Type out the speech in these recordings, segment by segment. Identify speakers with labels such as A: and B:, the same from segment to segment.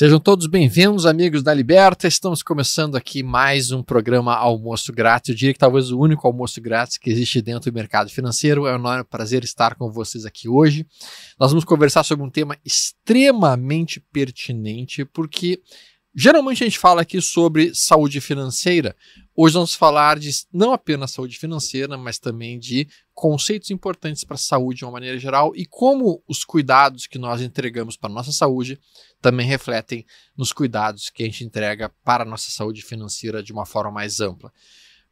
A: Sejam todos bem-vindos, amigos da Liberta. Estamos começando aqui mais um programa Almoço Grátis. Eu diria que talvez o único almoço grátis que existe dentro do mercado financeiro. É um enorme prazer estar com vocês aqui hoje. Nós vamos conversar sobre um tema extremamente pertinente, porque Geralmente a gente fala aqui sobre saúde financeira. Hoje vamos falar de não apenas saúde financeira, mas também de conceitos importantes para a saúde de uma maneira geral e como os cuidados que nós entregamos para a nossa saúde também refletem nos cuidados que a gente entrega para a nossa saúde financeira de uma forma mais ampla.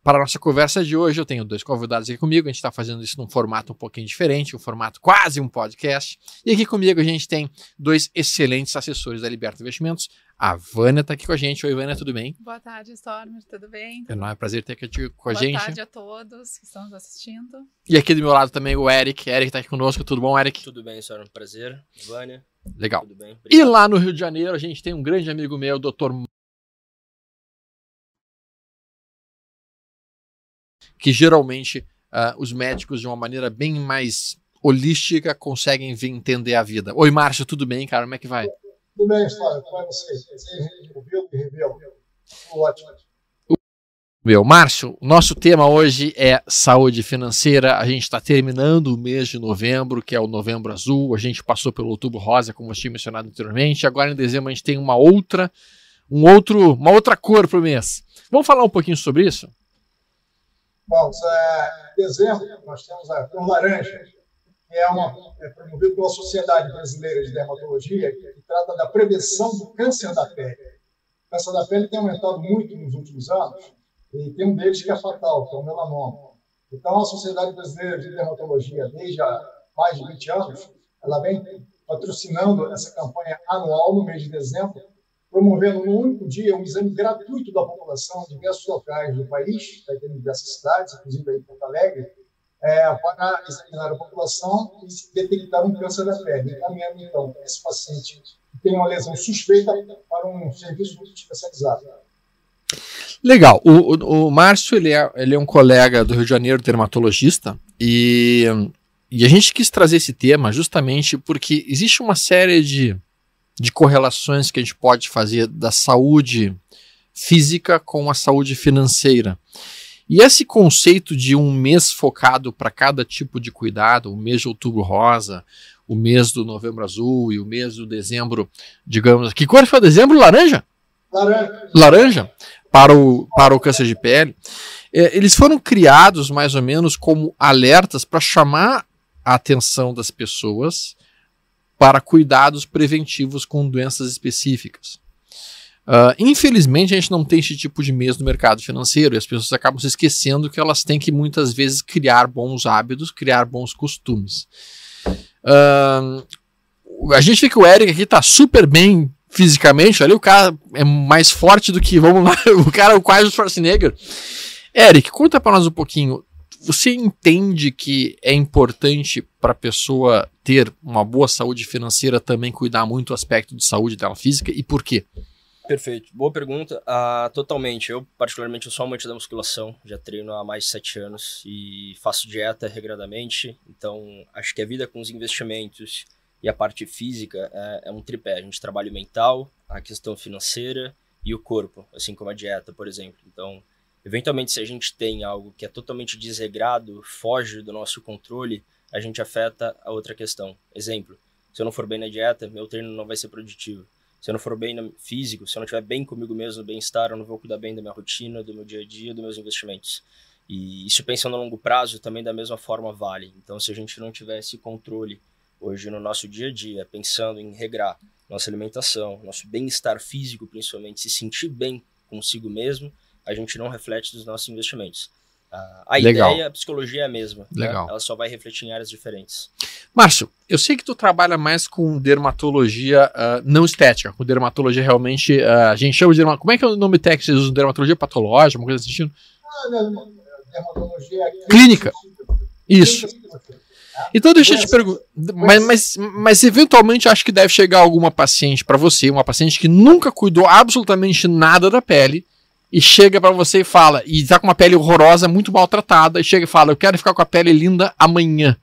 A: Para a nossa conversa de hoje, eu tenho dois convidados aqui comigo. A gente está fazendo isso num formato um pouquinho diferente, um formato quase um podcast. E aqui comigo a gente tem dois excelentes assessores da Liberta Investimentos. A Vânia está aqui com a gente. Oi, Vânia, tudo bem?
B: Boa tarde, Stormer, tudo bem?
A: É um prazer ter aqui com a
B: Boa
A: gente.
B: Boa tarde a todos que estão nos assistindo.
A: E aqui do meu lado também o Eric. Eric está aqui conosco. Tudo bom, Eric?
C: Tudo bem, Stormer. Prazer. Vânia.
A: Legal.
C: Tudo bem?
A: E lá no Rio de Janeiro a gente tem um grande amigo meu, o Dr. que geralmente uh, os médicos, de uma maneira bem mais holística, conseguem ver, entender a vida. Oi, Márcio, tudo bem, cara? Como é que vai?
D: Tudo bem, Flávio. Como é você? Ótimo.
A: Meu, Márcio, nosso tema hoje é saúde financeira. A gente está terminando o mês de novembro, que é o novembro azul. A gente passou pelo outubro rosa, como eu tinha mencionado anteriormente. Agora em dezembro a gente tem uma outra, um outro, uma outra cor para o mês. Vamos falar um pouquinho sobre isso?
D: Bom, em dezembro nós temos a cor laranja, que é, uma, é promovido pela Sociedade Brasileira de Dermatologia, que trata da prevenção do câncer da pele. O câncer da pele tem aumentado muito nos últimos anos, e tem um deles que é fatal, que é o melanoma. Então, a Sociedade Brasileira de Dermatologia, desde há mais de 20 anos, ela vem patrocinando essa campanha anual no mês de dezembro, promovendo no único dia um exame gratuito da população em diversos locais do país, em diversas cidades, inclusive aí em Porto Alegre, é, para examinar a população e detectar um câncer da pele, encaminhando então esse paciente que tem uma lesão suspeita para um serviço especializado.
A: Legal. O, o, o Márcio ele é, ele é um colega do Rio de Janeiro, dermatologista, e, e a gente quis trazer esse tema justamente porque existe uma série de de correlações que a gente pode fazer da saúde física com a saúde financeira. E esse conceito de um mês focado para cada tipo de cuidado, o mês de outubro rosa, o mês do novembro azul e o mês do dezembro, digamos, que cor foi dezembro? Laranja?
D: Laranja.
A: Laranja, para o, para o câncer de pele. É, eles foram criados mais ou menos como alertas para chamar a atenção das pessoas para cuidados preventivos com doenças específicas. Uh, infelizmente, a gente não tem esse tipo de mês no mercado financeiro e as pessoas acabam se esquecendo que elas têm que muitas vezes criar bons hábitos, criar bons costumes. Uh, a gente vê que o Eric aqui está super bem fisicamente, ali o cara é mais forte do que, vamos lá, o cara é quase o Schwarzenegger. Eric, conta para nós um pouquinho, você entende que é importante para a pessoa ter uma boa saúde financeira também cuidar muito do aspecto de saúde dela física e por quê?
C: Perfeito, boa pergunta. Uh, totalmente. Eu, particularmente, eu sou amante da musculação, já treino há mais de sete anos e faço dieta regradamente. Então, acho que a vida com os investimentos e a parte física é, é um tripé. A gente trabalha o mental, a questão financeira e o corpo, assim como a dieta, por exemplo. Então, Eventualmente, se a gente tem algo que é totalmente desregrado, foge do nosso controle, a gente afeta a outra questão. Exemplo, se eu não for bem na dieta, meu treino não vai ser produtivo. Se eu não for bem no físico, se eu não estiver bem comigo mesmo, bem-estar, eu não vou cuidar bem da minha rotina, do meu dia a dia, dos meus investimentos. E isso pensando a longo prazo também da mesma forma vale. Então, se a gente não tiver esse controle hoje no nosso dia a dia, pensando em regrar nossa alimentação, nosso bem-estar físico principalmente, se sentir bem consigo mesmo, a gente não reflete dos nossos investimentos. A Legal. ideia, a psicologia é a mesma. Né? Legal. Né? Ela só vai refletir em áreas diferentes.
A: Márcio, eu sei que tu trabalha mais com dermatologia uh, não estética, com dermatologia realmente. Uh, a gente chama de dermatologia. Como é que é o nome técnico vocês usam? Dermatologia patológica, uma coisa assim?
D: Ah, dermatologia
A: clínica. Isso. Então deixa eu te perguntar, mas, mas, mas eventualmente acho que deve chegar alguma paciente para você, uma paciente que nunca cuidou absolutamente nada da pele e chega para você e fala, e tá com uma pele horrorosa, muito maltratada, e chega e fala, eu quero ficar com a pele linda amanhã.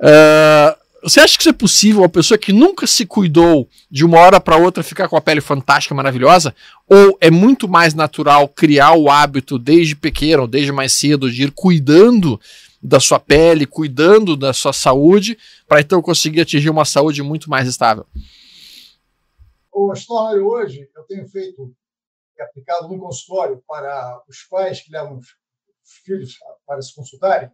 A: Uh, você acha que isso é possível? Uma pessoa que nunca se cuidou de uma hora para outra ficar com a pele fantástica, maravilhosa? Ou é muito mais natural criar o hábito desde pequeno, desde mais cedo, de ir cuidando da sua pele, cuidando da sua saúde, para então conseguir atingir uma saúde muito mais estável?
D: O Stoller, hoje, eu tenho feito, aplicado no consultório para os pais que levam os filhos para se consultarem,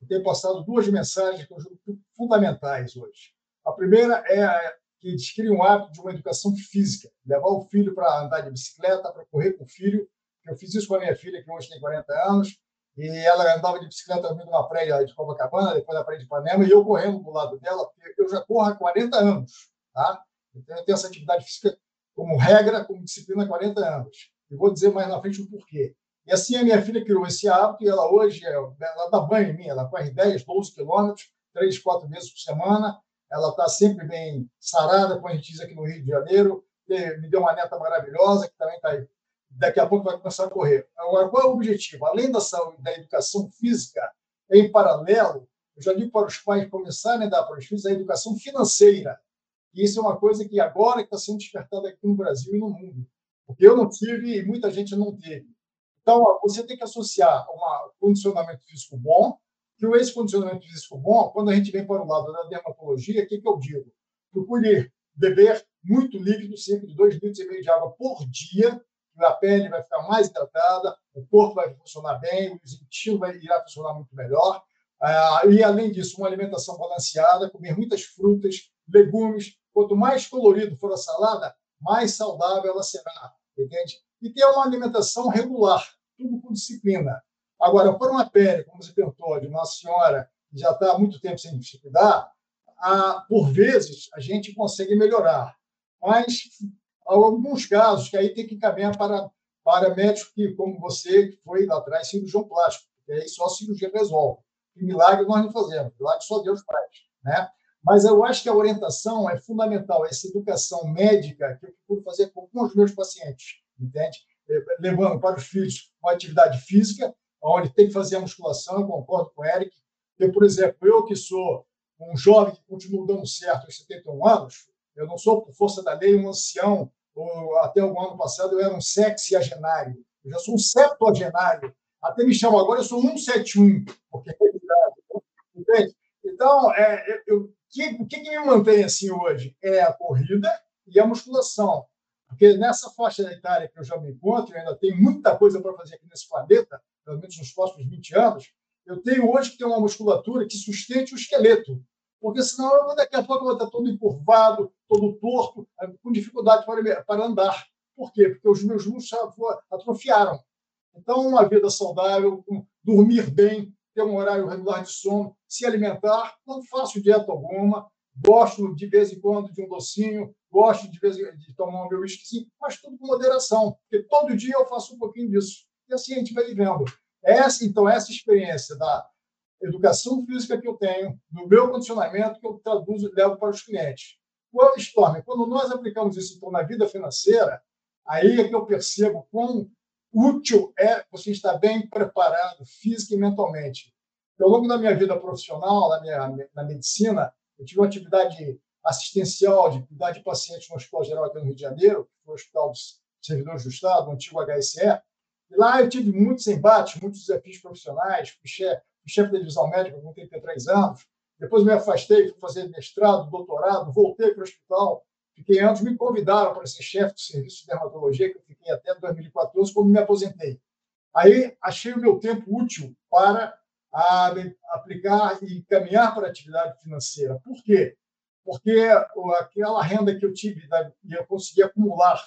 D: e tenho passado duas mensagens que eu julgo fundamentais hoje. A primeira é que criam um hábito de uma educação física, levar o filho para andar de bicicleta, para correr com o filho. Eu fiz isso com a minha filha, que hoje tem 40 anos, e ela andava de bicicleta vindo na praia de Copacabana, depois da praia de Ipanema, e eu correndo do lado dela, porque eu já corro há 40 anos. Tá? Então, eu tenho essa atividade física como regra, como disciplina há 40 anos. E vou dizer mais na frente o porquê. E assim a minha filha criou esse hábito e ela hoje, ela dá banho em mim, ela corre 10, 12 quilômetros, três, quatro vezes por semana, ela está sempre bem sarada, como a gente diz aqui no Rio de Janeiro, me deu uma neta maravilhosa, que também está aí. Daqui a pouco vai começar a correr. Agora, qual é o objetivo? Além da saúde, da educação física, em paralelo, eu já digo para os pais começarem a dar para os filhos a educação financeira. E isso é uma coisa que agora está sendo despertada aqui no Brasil e no mundo. Porque eu não tive e muita gente não teve. Então, você tem que associar um condicionamento físico bom, que esse condicionamento físico bom, quando a gente vem para o lado da dermatologia, o que, que eu digo? Procure beber muito líquido, cerca de 2 litros e meio de água por dia, a pele vai ficar mais hidratada, o corpo vai funcionar bem, o intestino vai, irá funcionar muito melhor. Ah, e, além disso, uma alimentação balanceada, comer muitas frutas, legumes. Quanto mais colorido for a salada, mais saudável ela será, entende? E ter uma alimentação regular, tudo com disciplina. Agora, para uma pele, como você perguntou, de uma senhora que já está há muito tempo sem se cuidar, por vezes a gente consegue melhorar. Mas há alguns casos que aí tem que encaminhar para, para médico que, como você, que foi lá atrás, cirurgião plástico, porque aí só a cirurgia resolve. E milagre nós não fazemos, milagre só Deus faz. Né? Mas eu acho que a orientação é fundamental, essa educação médica que eu procuro fazer com os meus pacientes, entende? levando para os filhos uma atividade física, onde tem que fazer a musculação, eu concordo com o Eric. Eu, por exemplo, eu que sou um jovem que continua dando certo aos 71 anos, eu não sou, por força da lei, um ancião, ou até o ano passado eu era um sexagenário, eu já sou um septuagenário. Até me chamam agora, eu sou 171, porque é idade. Entende? Então, é, eu, que, o que, que me mantém assim hoje? É a corrida e a musculação. Porque nessa faixa etária que eu já me encontro, eu ainda tenho muita coisa para fazer aqui nesse planeta, pelo menos nos próximos 20 anos, eu tenho hoje que ter uma musculatura que sustente o esqueleto. Porque senão eu, daqui a pouco eu vou estar todo encurvado, todo torto, com dificuldade para, para andar. Por quê? Porque os meus músculos atrofiaram. Então, uma vida saudável, dormir bem, ter um horário regular de sono, se alimentar, não faço dieta alguma, gosto de vez em quando de um docinho, gosto de vez em quando de tomar um meu whisky, mas tudo com moderação, porque todo dia eu faço um pouquinho disso. E assim a gente vai vivendo. Essa, então, essa experiência da educação física que eu tenho, do meu condicionamento, que eu traduzo e levo para os clientes. Quando, Storm, quando nós aplicamos isso então, na vida financeira, aí é que eu percebo quão útil é você estar bem preparado física e mentalmente. Ao longo da minha vida profissional, na, minha, na medicina, eu tive uma atividade assistencial de cuidar de pacientes no Hospital Geral aqui no Rio de Janeiro, que foi o Hospital dos Servidores do Estado, o antigo HSE. E lá eu tive muitos embates, muitos desafios profissionais, fui chefe, chefe da divisão médica com 33 anos, depois me afastei, fui fazer mestrado, doutorado, voltei para o hospital, fiquei anos, me convidaram para ser chefe do serviço de dermatologia, que eu fiquei até 2014, quando me aposentei. Aí achei o meu tempo útil para a, aplicar e caminhar para a atividade financeira. Por quê? Porque aquela renda que eu tive e eu consegui acumular,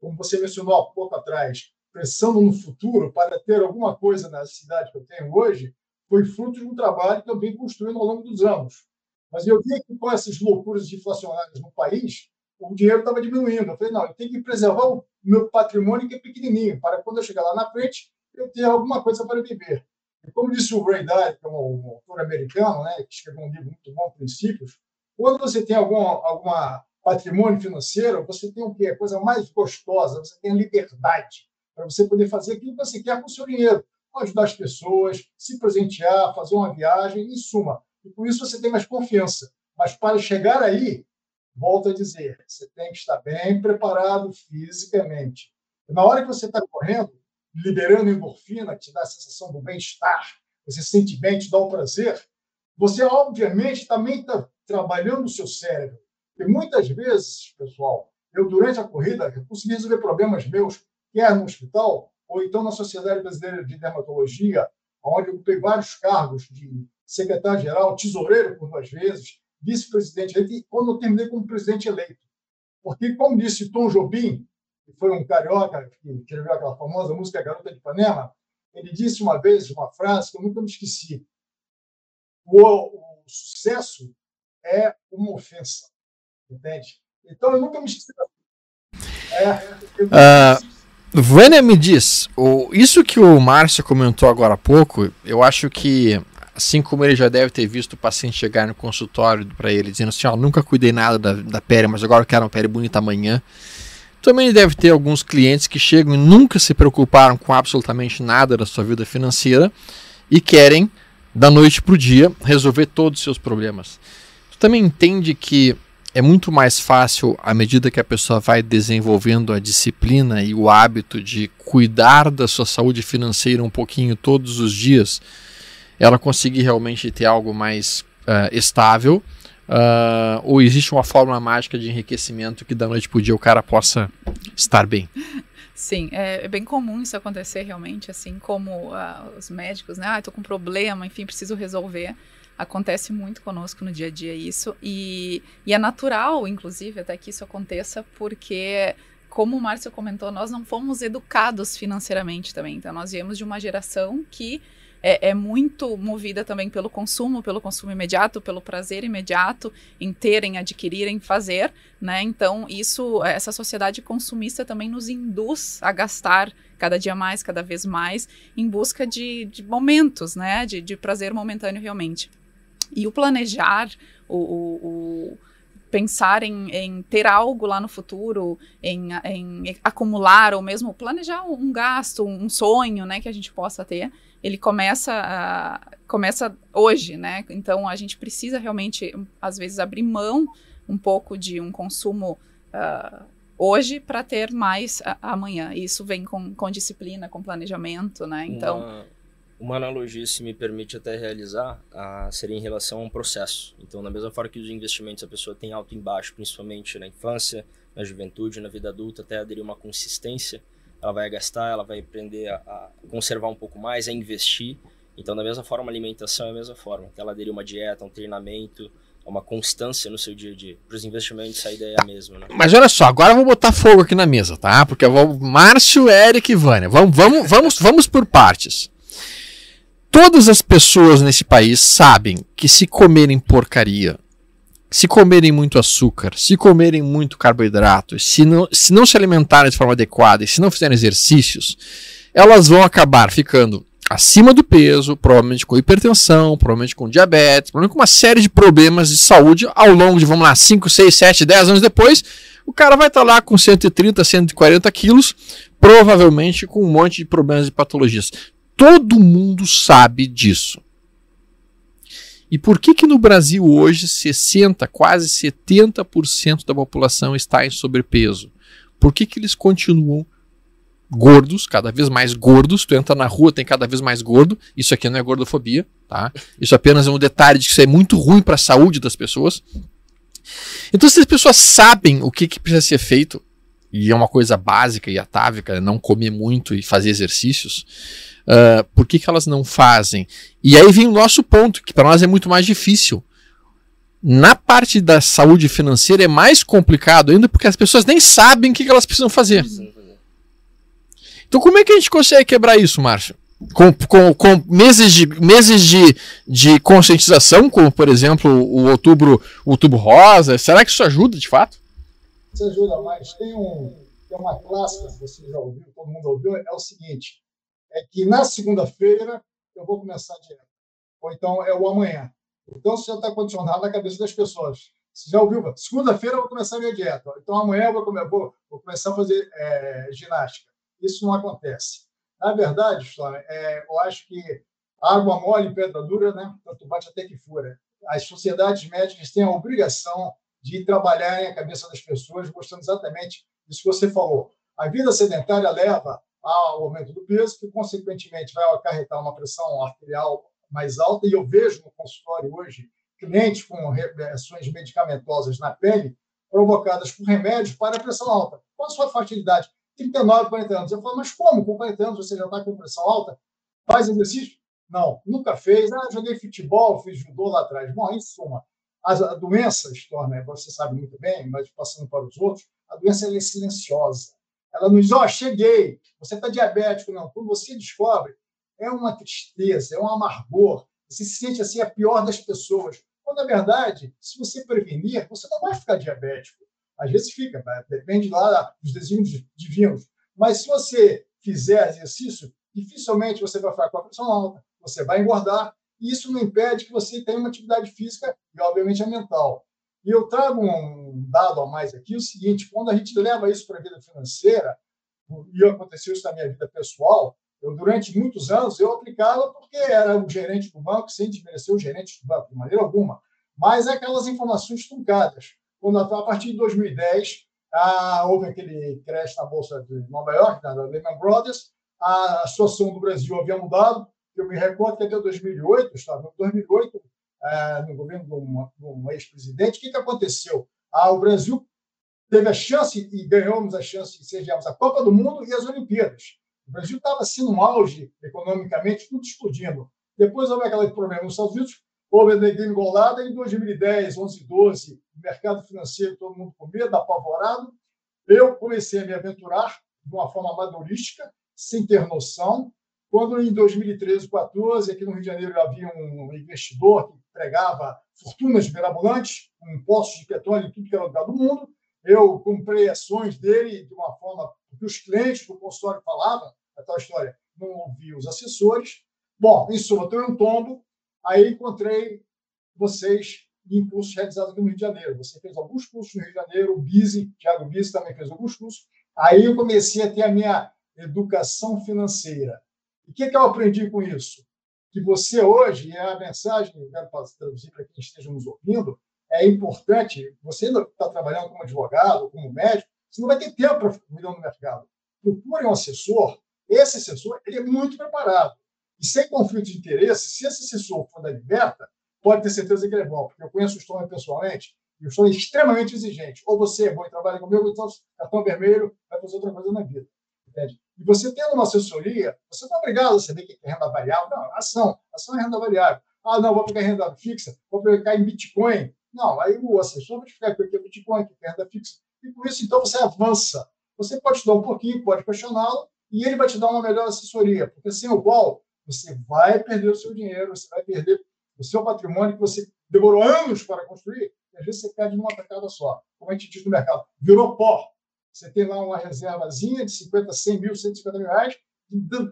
D: como você mencionou há pouco atrás, pensando no futuro para ter alguma coisa na cidade que eu tenho hoje, foi fruto de um trabalho que eu venho construindo ao longo dos anos. Mas eu vi que com essas loucuras inflacionárias no país, o dinheiro estava diminuindo. Eu falei, não, eu tenho que preservar o meu patrimônio que é pequenininho, para quando eu chegar lá na frente, eu ter alguma coisa para viver. E como disse o Ray Dalio, que é um, autor americano, né, que escreveu um livro muito bom, Princípios, quando você tem algum alguma patrimônio financeiro, você tem o quê? A coisa mais gostosa, você tem a liberdade para você poder fazer aquilo que você quer com o seu dinheiro. Ajudar as pessoas, se presentear, fazer uma viagem, em suma. E com isso você tem mais confiança. Mas para chegar aí, volto a dizer, você tem que estar bem preparado fisicamente. Na hora que você está correndo, liberando endorfina, que te dá a sensação do bem-estar, você se sente bem, te dá o prazer, você, obviamente, também está trabalhando o seu cérebro. E muitas vezes, pessoal, eu, durante a corrida, eu consegui resolver problemas meus, quer no hospital, ou então na Sociedade Brasileira de Dermatologia, onde eu ocupei vários cargos de secretário-geral, tesoureiro por duas vezes, vice-presidente eleito, e quando eu terminei como presidente eleito. Porque, como disse Tom Jobim, que foi um carioca que escreveu aquela famosa música Garota de Ipanema, ele disse uma vez uma frase que eu nunca me esqueci. O, o sucesso é uma ofensa, entende? Então eu nunca me esqueci.
A: É, eu uh, Vânia me diz, isso que o Márcio comentou agora há pouco, eu acho que assim como ele já deve ter visto o paciente chegar no consultório para ele dizendo assim, ó, nunca cuidei nada da, da pele, mas agora eu quero uma pele bonita amanhã. Também deve ter alguns clientes que chegam e nunca se preocuparam com absolutamente nada da sua vida financeira e querem, da noite para o dia, resolver todos os seus problemas. Tu também entende que é muito mais fácil, à medida que a pessoa vai desenvolvendo a disciplina e o hábito de cuidar da sua saúde financeira um pouquinho todos os dias, ela conseguir realmente ter algo mais uh, estável? Uh, ou existe uma fórmula mágica de enriquecimento que da noite para o dia o cara possa estar bem?
B: Sim, é, é, bem comum isso acontecer realmente, assim como uh, os médicos, né? Ah, estou com um problema, enfim, preciso resolver. Acontece muito conosco no dia a dia isso. E, e é natural, inclusive, até que isso aconteça, porque como o Márcio comentou, nós não fomos educados financeiramente também. Então, nós viemos de uma geração que é, é, muito movida também pelo consumo, pelo consumo imediato, pelo prazer imediato em ter, em adquirir, em fazer, né? Então, isso, essa sociedade consumista também nos induz a gastar cada dia mais, cada vez mais, em busca de, de momentos, né? De, de prazer momentâneo realmente. E o planejar, o, o, o pensar em, em, ter algo lá no futuro, em, em, acumular ou mesmo planejar um gasto, um sonho, né, que a gente possa ter, ele começa a, começa hoje, né? Então a gente precisa realmente às vezes abrir mão um pouco de um consumo uh, hoje para ter mais amanhã. E isso vem com, com disciplina, com planejamento, né? Então
C: uma, uma analogia, se me permite até realizar, seria em relação a um processo. Então, na mesma forma que os investimentos a pessoa tem alto e baixo, principalmente na infância, na juventude, na vida adulta, até aderir uma consistência ela vai gastar, ela vai aprender a, a, conservar um pouco mais, a investir. Então, da mesma forma, a alimentação é a mesma forma. Ela aderir uma dieta, um treinamento, uma constância no seu dia a dia. Para os investimentos, a ideia é a mesma. Né?
A: Mas olha só, agora eu vou botar fogo aqui na mesa, tá? Porque eu vou. Márcio, Eric e Vânia. Vamos, vamos, vamos, vamos por partes. Todas as pessoas nesse país sabem que se comerem porcaria, se comerem muito açúcar, se comerem muito carboidrato, se não, se não se alimentarem de forma adequada e se não fizerem exercícios, elas vão acabar ficando acima do peso, provavelmente com hipertensão, provavelmente com diabetes, provavelmente com uma série de problemas de saúde ao longo de, vamos lá, 5, 6, 7, 10 anos depois, o cara vai estar lá com 130, 140 quilos, provavelmente com um monte de problemas e patologias. Todo mundo sabe disso. E por que que no Brasil hoje 60, quase 70% da população está em sobrepeso? Por que que eles continuam gordos, cada vez mais gordos? Tu entra na rua, tem cada vez mais gordo. Isso aqui não é gordofobia, tá? Isso apenas é um detalhe de que isso é muito ruim para a saúde das pessoas. Então, se as pessoas sabem o que, que precisa ser feito, e é uma coisa básica e atávica, não comer muito e fazer exercícios, Uh, por que, que elas não fazem? E aí vem o nosso ponto, que para nós é muito mais difícil. Na parte da saúde financeira é mais complicado ainda porque as pessoas nem sabem o que, que elas precisam fazer. Então, como é que a gente consegue quebrar isso, Márcio? Com, com, com, meses, de, meses de, de conscientização, como por exemplo o outubro, o outubro rosa, será que isso ajuda de fato?
D: Isso ajuda, mas tem, um, tem uma clássica, você já ouviu, todo mundo ouviu, é o seguinte: é que na segunda-feira eu vou começar a dieta. Ou então é o amanhã. Então, isso já está condicionado na cabeça das pessoas. Você já ouviu? Segunda-feira eu vou começar a minha dieta. Então, amanhã eu vou, comer, vou, vou começar a fazer é, ginástica. Isso não acontece. Na verdade, História, é, eu acho que água mole pedra dura, né? tanto bate até que fura. As sociedades médicas têm a obrigação de trabalhar a cabeça das pessoas, mostrando exatamente isso que você falou. A vida sedentária leva ao aumento do peso, que, consequentemente, vai acarretar uma pressão arterial mais alta. E eu vejo no consultório hoje clientes com reações medicamentosas na pele provocadas por remédios para pressão alta. Qual a sua fertilidade? 39, 40 anos. Eu falo, mas como? Com 40 anos você já está com pressão alta? Faz exercício? Não, nunca fez. Ah, joguei futebol, fiz judô lá atrás. Bom, em suma, as doenças torna, você sabe muito bem, mas passando para os outros, a doença é silenciosa. Ela nos diz, ó, oh, cheguei, você está diabético. Não, quando você descobre, é uma tristeza, é um amargor. Você se sente assim a pior das pessoas. Quando, na verdade, se você prevenir, você não vai ficar diabético. Às vezes fica, depende lá dos desígnios divinos. Mas se você fizer exercício, dificilmente você vai ficar com a pressão alta, você vai engordar, e isso não impede que você tenha uma atividade física e, obviamente, a mental. E eu trago um dado a mais aqui, o seguinte, quando a gente leva isso para a vida financeira, e aconteceu isso na minha vida pessoal, eu, durante muitos anos, eu aplicava porque era o gerente do banco, sem desmerecer o gerente do banco, de maneira alguma, mas é aquelas informações truncadas. Quando, a partir de 2010, ah, houve aquele crash na Bolsa de Nova York, da Lehman Brothers, a situação do Brasil havia mudado, eu me recordo que até 2008, estava em 2008, é, no governo de um, ex-presidente, o que, que aconteceu? Ah, o Brasil teve a chance e ganhamos a chance de sermos a Copa do Mundo e as Olimpíadas. O Brasil estava assim no auge economicamente, tudo explodindo. Depois houve aquele problema nos Estados Unidos, houve a degringolada em 2010, 11, 12, o mercado financeiro, todo mundo com medo, apavorado. Eu comecei a me aventurar de uma forma amadorística, sem ter noção, quando em 2013, 14, aqui no Rio de Janeiro havia um investidor que pregava fortunas mirabolantes, um poço de petróleo em tudo que era lugar do mundo, eu comprei ações dele de uma forma que os clientes do consultório falavam, a tal história, não ouvi os assessores. Bom, em suma, estou um tombo, aí encontrei vocês em cursos realizados aqui no Rio de Janeiro. Você fez alguns cursos no Rio de Janeiro, o Bizi, Thiago Bizi também fez alguns cursos. Aí eu comecei a ter a minha educação financeira. E o que, que eu aprendi com isso? Que você hoje, é a mensagem que eu quero traduzir para quem esteja nos ouvindo, é importante, você ainda está trabalhando como advogado, como médico, você não vai ter tempo para ficar no mercado. Procure um assessor, esse assessor ele é muito preparado. E sem conflito de interesse, se esse assessor for da liberta, pode ter certeza que ele é bom, porque eu conheço o Stone pessoalmente, e o Stone é extremamente exigente. Ou você é bom e trabalha comigo, então cartão vermelho vai fazer outra coisa na vida. Entende? E você tendo uma assessoria, você não é obrigado a saber que é renda variável. Não, ação. Ação é renda variável. Ah, não, vou pegar renda fixa, vou pegar em Bitcoin. Não, aí o assessor vai ficar com o que é Bitcoin, o que é renda fixa. E com isso, então, você avança. Você pode estudar um pouquinho, pode questioná-lo, e ele vai te dar uma melhor assessoria, porque sem o qual você vai perder o seu dinheiro, você vai perder o seu patrimônio que você demorou anos para construir, e às vezes você perde numa tacada só. Como a gente diz no mercado, virou pó. Você tem lá uma reservazinha de 50, 100 mil, 150 mil reais,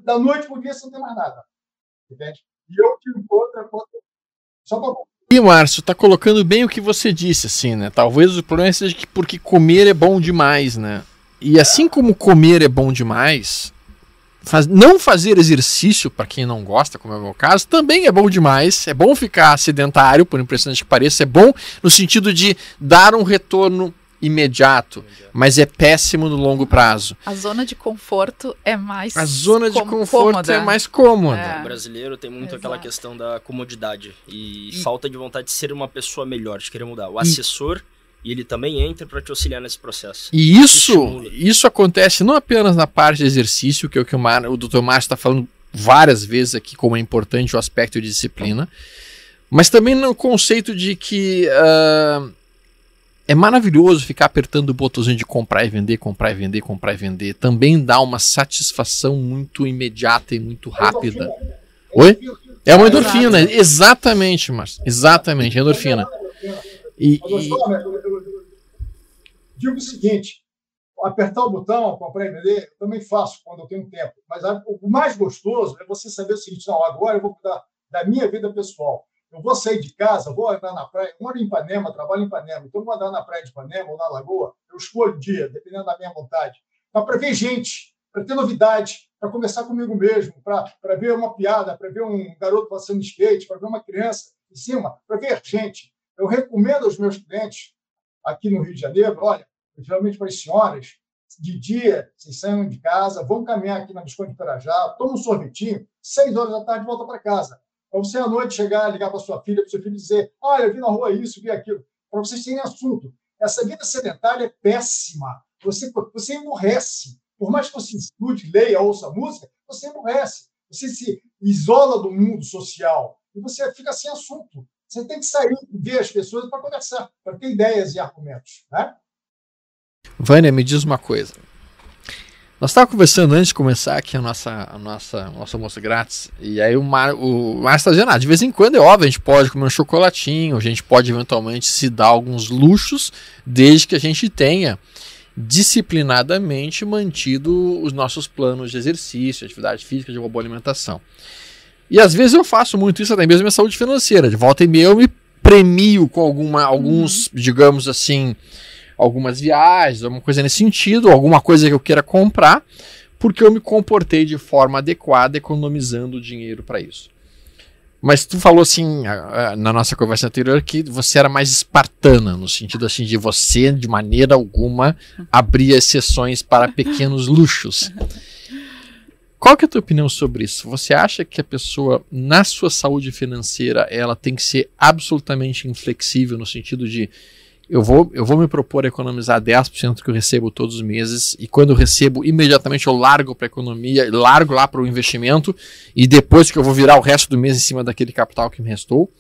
D: da noite para o dia você não tem mais nada. Entende? E eu tive outra conta. Só para
A: e Márcio, tá colocando bem o que você disse, assim, né? Talvez o problema seja que porque comer é bom demais, né? E assim como comer é bom demais, faz, não fazer exercício, para quem não gosta, como é o meu caso, também é bom demais. É bom ficar sedentário, por impressionante que pareça. É bom no sentido de dar um retorno imediato, mas é péssimo no longo prazo.
B: A zona de conforto é mais
A: A zona de conforto cômoda. é mais cômoda. É.
C: O brasileiro tem muito Exato. aquela questão da comodidade e, e, falta de vontade de ser uma pessoa melhor, de querer mudar. O assessor e ele também entra para te auxiliar nesse processo.
A: E isso, isso acontece não apenas na parte de exercício, que é o que o, Mar, o Dr. Márcio está falando várias vezes aqui, como é importante o aspecto de disciplina, mas também no conceito de que uh, é maravilhoso ficar apertando o botãozinho de comprar e vender, comprar e vender, comprar e vender. Também dá uma satisfação muito imediata e muito rápida. Oi? É uma endorfina, exatamente, Márcio. Exatamente, endorfina.
D: E, e... Digo o seguinte: apertar o botão, comprar e vender, eu também faço quando eu tenho tempo. Mas o mais gostoso é você saber o seguinte: não, agora eu vou cuidar da minha vida pessoal. Eu vou sair de casa, vou andar na praia. Eu moro em Ipanema, trabalho em Ipanema, então vou andar na praia de Ipanema ou na Lagoa. Eu escolho o dia, dependendo da minha vontade. Para ver gente, para ter novidade, para conversar comigo mesmo, para ver uma piada, para ver um garoto passando skate, para ver uma criança em cima, para ver gente. Eu recomendo aos meus clientes aqui no Rio de Janeiro, olha, geralmente para as senhoras, de dia, vocês saem de casa, vão caminhar aqui na Visconde Pirajá, tomam um sorvetinho, seis horas da tarde volta para casa. Para você à noite chegar, ligar para sua filha, para seu filho dizer, olha, eu vi na rua isso, vi aquilo. Para vocês terem assunto. Essa vida sedentária é péssima. Você, você emborrece. Por mais que você estude, leia, ouça música, você emborrece. Você se isola do mundo social e você fica sem assunto. Você tem que sair e ver as pessoas para conversar, para ter ideias e argumentos. Né?
A: Vânia, me diz uma coisa. Nós estávamos conversando antes de começar aqui a nossa, a nossa, nosso almoço grátis. E aí o Mar, o Mar está dizendo, ah, de vez em quando é óbvio, a gente pode comer um chocolatinho, a gente pode eventualmente se dar alguns luxos, desde que a gente tenha disciplinadamente mantido os nossos planos de exercício, atividade física, de uma boa alimentação. E às vezes eu faço muito isso até mesmo na saúde financeira. De volta e meia eu me premio com alguma, alguns, uhum. digamos assim, algumas viagens, alguma coisa nesse sentido, alguma coisa que eu queira comprar, porque eu me comportei de forma adequada, economizando dinheiro para isso. Mas tu falou assim, na nossa conversa anterior, que você era mais espartana, no sentido assim de você, de maneira alguma, abrir exceções para pequenos luxos. Qual que é a tua opinião sobre isso? Você acha que a pessoa, na sua saúde financeira, ela tem que ser absolutamente inflexível, no sentido de eu vou, eu vou me propor a economizar 10% que eu recebo todos os meses e quando eu recebo, imediatamente eu largo para a economia, largo lá para o investimento e depois que eu vou virar o resto do mês em cima daquele capital que me restou?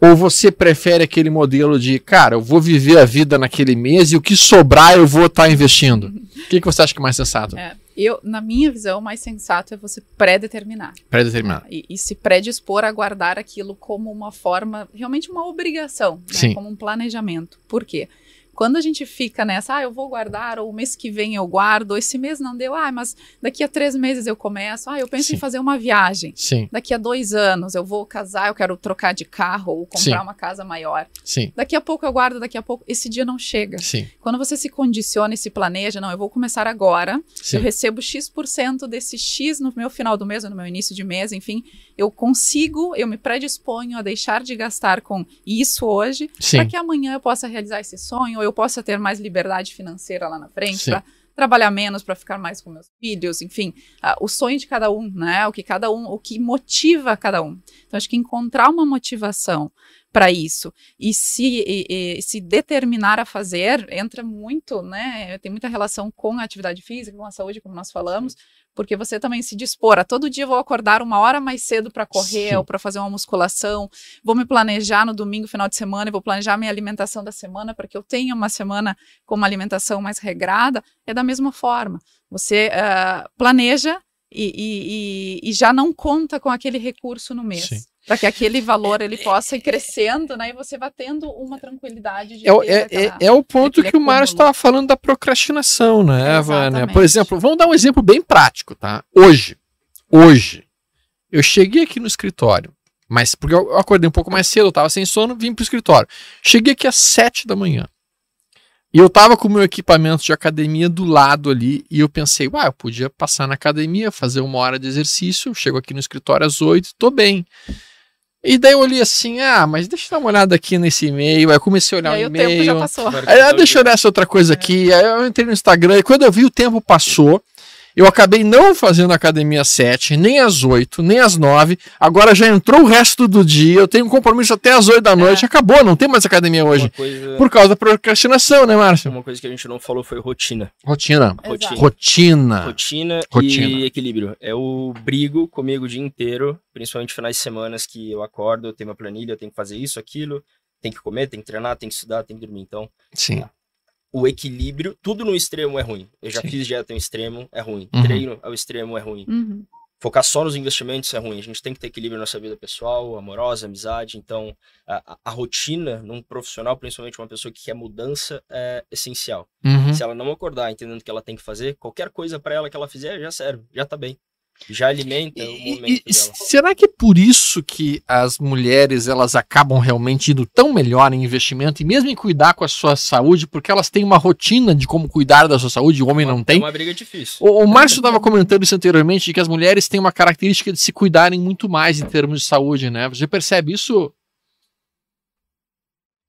A: Ou você prefere aquele modelo de, cara, eu vou viver a vida naquele mês e o que sobrar eu vou estar tá investindo? O que, que você acha que é mais sensato?
B: É, eu, na minha visão, o mais sensato é você pré-determinar.
A: Pré-determinar.
B: E, e, se predispor a guardar aquilo como uma forma, realmente uma obrigação, né? como um planejamento. Por quê? Quando a gente fica nessa, ah, eu vou guardar, ou o mês que vem eu guardo, esse mês não deu, ah, mas daqui a três meses eu começo, ah, eu penso Sim. em fazer uma viagem.
A: Sim.
B: Daqui a dois anos eu vou casar, eu quero trocar de carro ou comprar Sim. uma casa maior.
A: Sim.
B: Daqui a pouco eu guardo, daqui a pouco, esse dia não chega.
A: Sim.
B: Quando você se condiciona e se planeja, não, eu vou começar agora, Sim. eu recebo X% desse X no meu final do mês, ou no meu início de mês, enfim, eu consigo, eu me predisponho a deixar de gastar com isso hoje, para que amanhã eu possa realizar esse sonho, ou eu possa ter mais liberdade financeira lá na frente, para trabalhar menos, para ficar mais com meus filhos, enfim, uh, o sonho de cada um, né? O que cada um, o que motiva cada um. Então acho que encontrar uma motivação para isso e se, e, e, se determinar a fazer entra muito, né? Tem muita relação com a atividade física, com a saúde, como nós falamos, porque você também se dispor a todo dia vou acordar uma hora mais cedo para correr Sim. ou para fazer uma musculação, vou me planejar no domingo, final de semana, e vou planejar minha alimentação da semana para que eu tenha uma semana com uma alimentação mais regrada, é da mesma forma. Você uh, planeja e, e, e, já não conta com aquele recurso no mês. Sim para que aquele valor ele possa ir crescendo, né? E você vá tendo uma tranquilidade de
A: é, é, aquela, é, é, o ponto que o Mário estava falando da procrastinação, né, Vânia? Por exemplo, vamos dar um exemplo bem prático, tá? Hoje, hoje, eu cheguei aqui no escritório, mas porque eu acordei um pouco mais cedo, eu estava sem sono, vim para o escritório. Cheguei aqui às sete da manhã. E eu tava com o meu equipamento de academia do lado ali e eu pensei, uai, eu podia passar na academia, fazer uma hora de exercício, chego aqui no escritório às oito, tô bem. E daí eu olhei assim, ah, mas deixa eu dar uma olhada aqui nesse e-mail. Aí eu comecei a olhar o e-mail. O tempo já passou. Aí, ah, deixa eu olhar essa outra coisa aqui. Aí eu entrei no Instagram e quando eu vi o tempo passou, eu acabei não fazendo academia às 7, nem às 8, nem às 9. Agora já entrou o resto do dia. Eu tenho um compromisso até às 8 da noite. É. Acabou, não tem mais academia hoje. Coisa... Por causa da procrastinação, né, Márcio?
C: Uma coisa que a gente não falou foi rotina.
A: Rotina.
C: Rotina.
A: Rotina.
C: Rotina. Rotina e equilíbrio. É o brigo comigo o dia inteiro, principalmente finais de semanas que eu acordo, eu tenho uma planilha, eu tenho que fazer isso, aquilo, tem que comer, tem que treinar, tem que estudar, tem que dormir. Então,
A: Sim
C: o equilíbrio, tudo no extremo é ruim. Eu já Sim. fiz dieta ao extremo, é ruim. Uhum. Treino ao extremo é ruim.
B: Uhum.
C: focar só nos investimentos é ruim. A gente tem que ter equilíbrio na nossa vida pessoal, amorosa, amizade. Então, a, a, rotina num profissional, principalmente uma pessoa que quer mudança, é essencial. Uhum. Se ela não acordar entendendo o que ela tem que fazer, qualquer coisa para ela que ela fizer já serve, já tá bem já alimenta o momento e, dela.
A: Será que é por isso que as mulheres elas acabam realmente indo tão melhor em investimento e mesmo em cuidar com a sua saúde, porque elas têm uma rotina de como cuidar da sua saúde e o homem não tem? É
C: uma briga difícil.
A: O, o Márcio estava comentando isso anteriormente, de que as mulheres têm uma característica de se cuidarem muito mais em termos de saúde, né? Você percebe isso?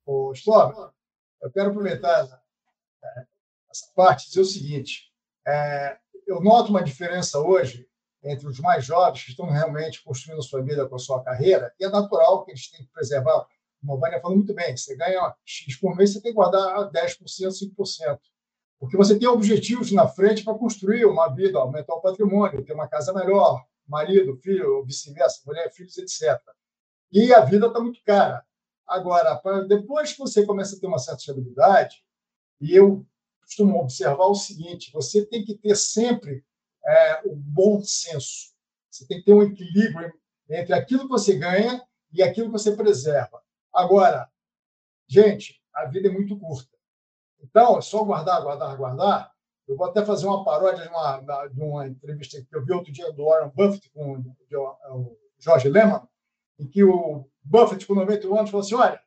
D: Ô, Storm, eu quero aproveitar essa, essa parte e dizer o seguinte. É, eu noto uma diferença hoje entre os mais jovens que estão realmente construindo sua vida com a sua carreira, e é natural que eles tenham que preservar. Como a Vânia falou muito bem, você ganha X por mês, você tem que guardar 10%, 5%. Porque você tem objetivos na frente para construir uma vida, aumentar o patrimônio, ter uma casa melhor, marido, filho, vice-versa, mulher, filhos, etc. E a vida está muito cara. Agora, depois que você começa a ter uma certa estabilidade, e eu costumo observar o seguinte: você tem que ter sempre é, o bom senso. Você tem que ter um equilíbrio entre aquilo que você ganha e aquilo que você preserva. Agora, gente, a vida é muito curta. Então, é só guardar, guardar, guardar. Eu vou até fazer uma paródia de uma, de uma entrevista que eu vi outro dia do Warren Buffett com o George Lehman, em que o Buffett, com 91 anos, falou assim: Olha,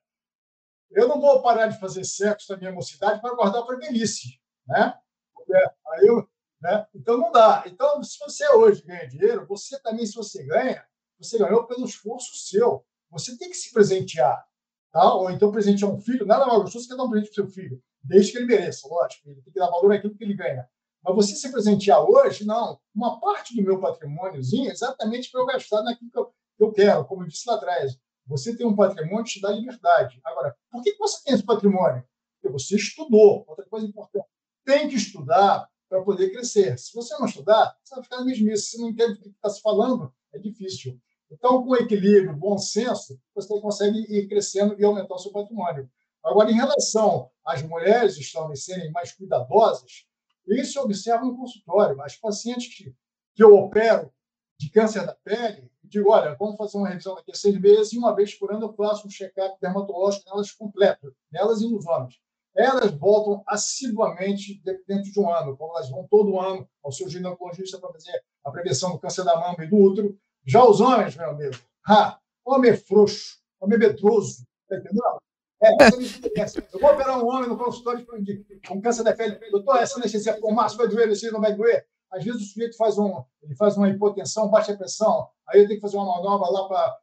D: eu não vou parar de fazer sexo na minha mocidade para guardar para a velhice. Né? Aí eu, né? Então não dá. Então, se você hoje ganha dinheiro, você também, se você ganha, você ganhou pelo esforço seu. Você tem que se presentear. Tá? Ou então presentear um filho, nada mais gostoso que dar um presente para seu filho, desde que ele mereça, lógico. Ele tem que dar valor àquilo que ele ganha. Mas você se presentear hoje, não. Uma parte do meu patrimôniozinho é exatamente para eu gastar naquilo que eu, que eu quero, como eu disse lá atrás. Você tem um patrimônio que te dá liberdade. Agora, por que você tem esse patrimônio? Porque você estudou. Outra coisa importante. Tem que estudar para poder crescer. Se você não estudar, você vai ficar na mesmice. Se não entende o que está se falando, é difícil. Então, com equilíbrio, bom senso, você consegue ir crescendo e aumentar o seu patrimônio. Agora, em relação às mulheres estarem serem mais cuidadosas, isso eu observo no consultório. As pacientes que, que eu opero de câncer da pele, digo, olha, vamos fazer uma revisão daqui a seis meses e uma vez por ano eu faço um check-up dermatológico nelas completo, nelas e nos homens elas voltam assiduamente dentro de um ano, como elas vão todo ano ao seu ginecologista para fazer a prevenção do câncer da mama e do útero. Já os homens, meu amigo, ha, homem é frouxo, homem é medroso, tá entendendo? É, você me Eu vou operar um homem no consultório com câncer da pele. Doutor, essa anestesia por massa vai doer, anestesia não vai doer. Às vezes o sujeito faz, um, ele faz uma hipotensão, baixa pressão, aí eu tenho que fazer uma manobra lá para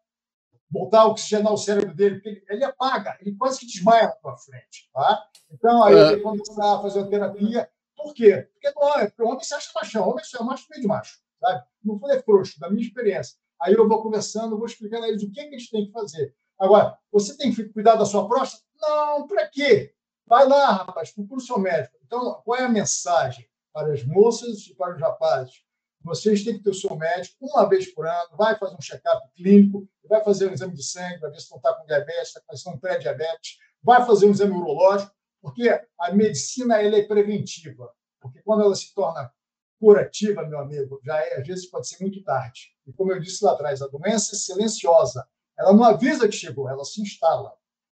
D: voltar a oxigenar o cérebro dele, porque ele, ele apaga, ele quase que desmaia na tua frente. Tá? Então, aí tenho que começar a fazer a terapia. Por quê? Porque, não, é, o homem se acha machão, o homem se é macho meio de macho. Sabe? Não foi é frouxo, da minha experiência. Aí eu vou conversando, vou explicando a eles o que, é que eles têm que fazer. Agora, você tem que cuidar da sua próstata? Não, para quê? Vai lá, rapaz, procura o seu médico. Então, qual é a mensagem para as moças e para os rapazes? Vocês têm que ter o seu médico uma vez por ano, vai fazer um check-up clínico, vai fazer um exame de sangue para ver se não está com diabetes, está com um pré-diabetes, vai fazer um exame urológico, porque a medicina ela é preventiva. Porque quando ela se torna curativa, meu amigo, já é, às vezes pode ser muito tarde. E como eu disse lá atrás, a doença é silenciosa. Ela não avisa que chegou, ela se instala.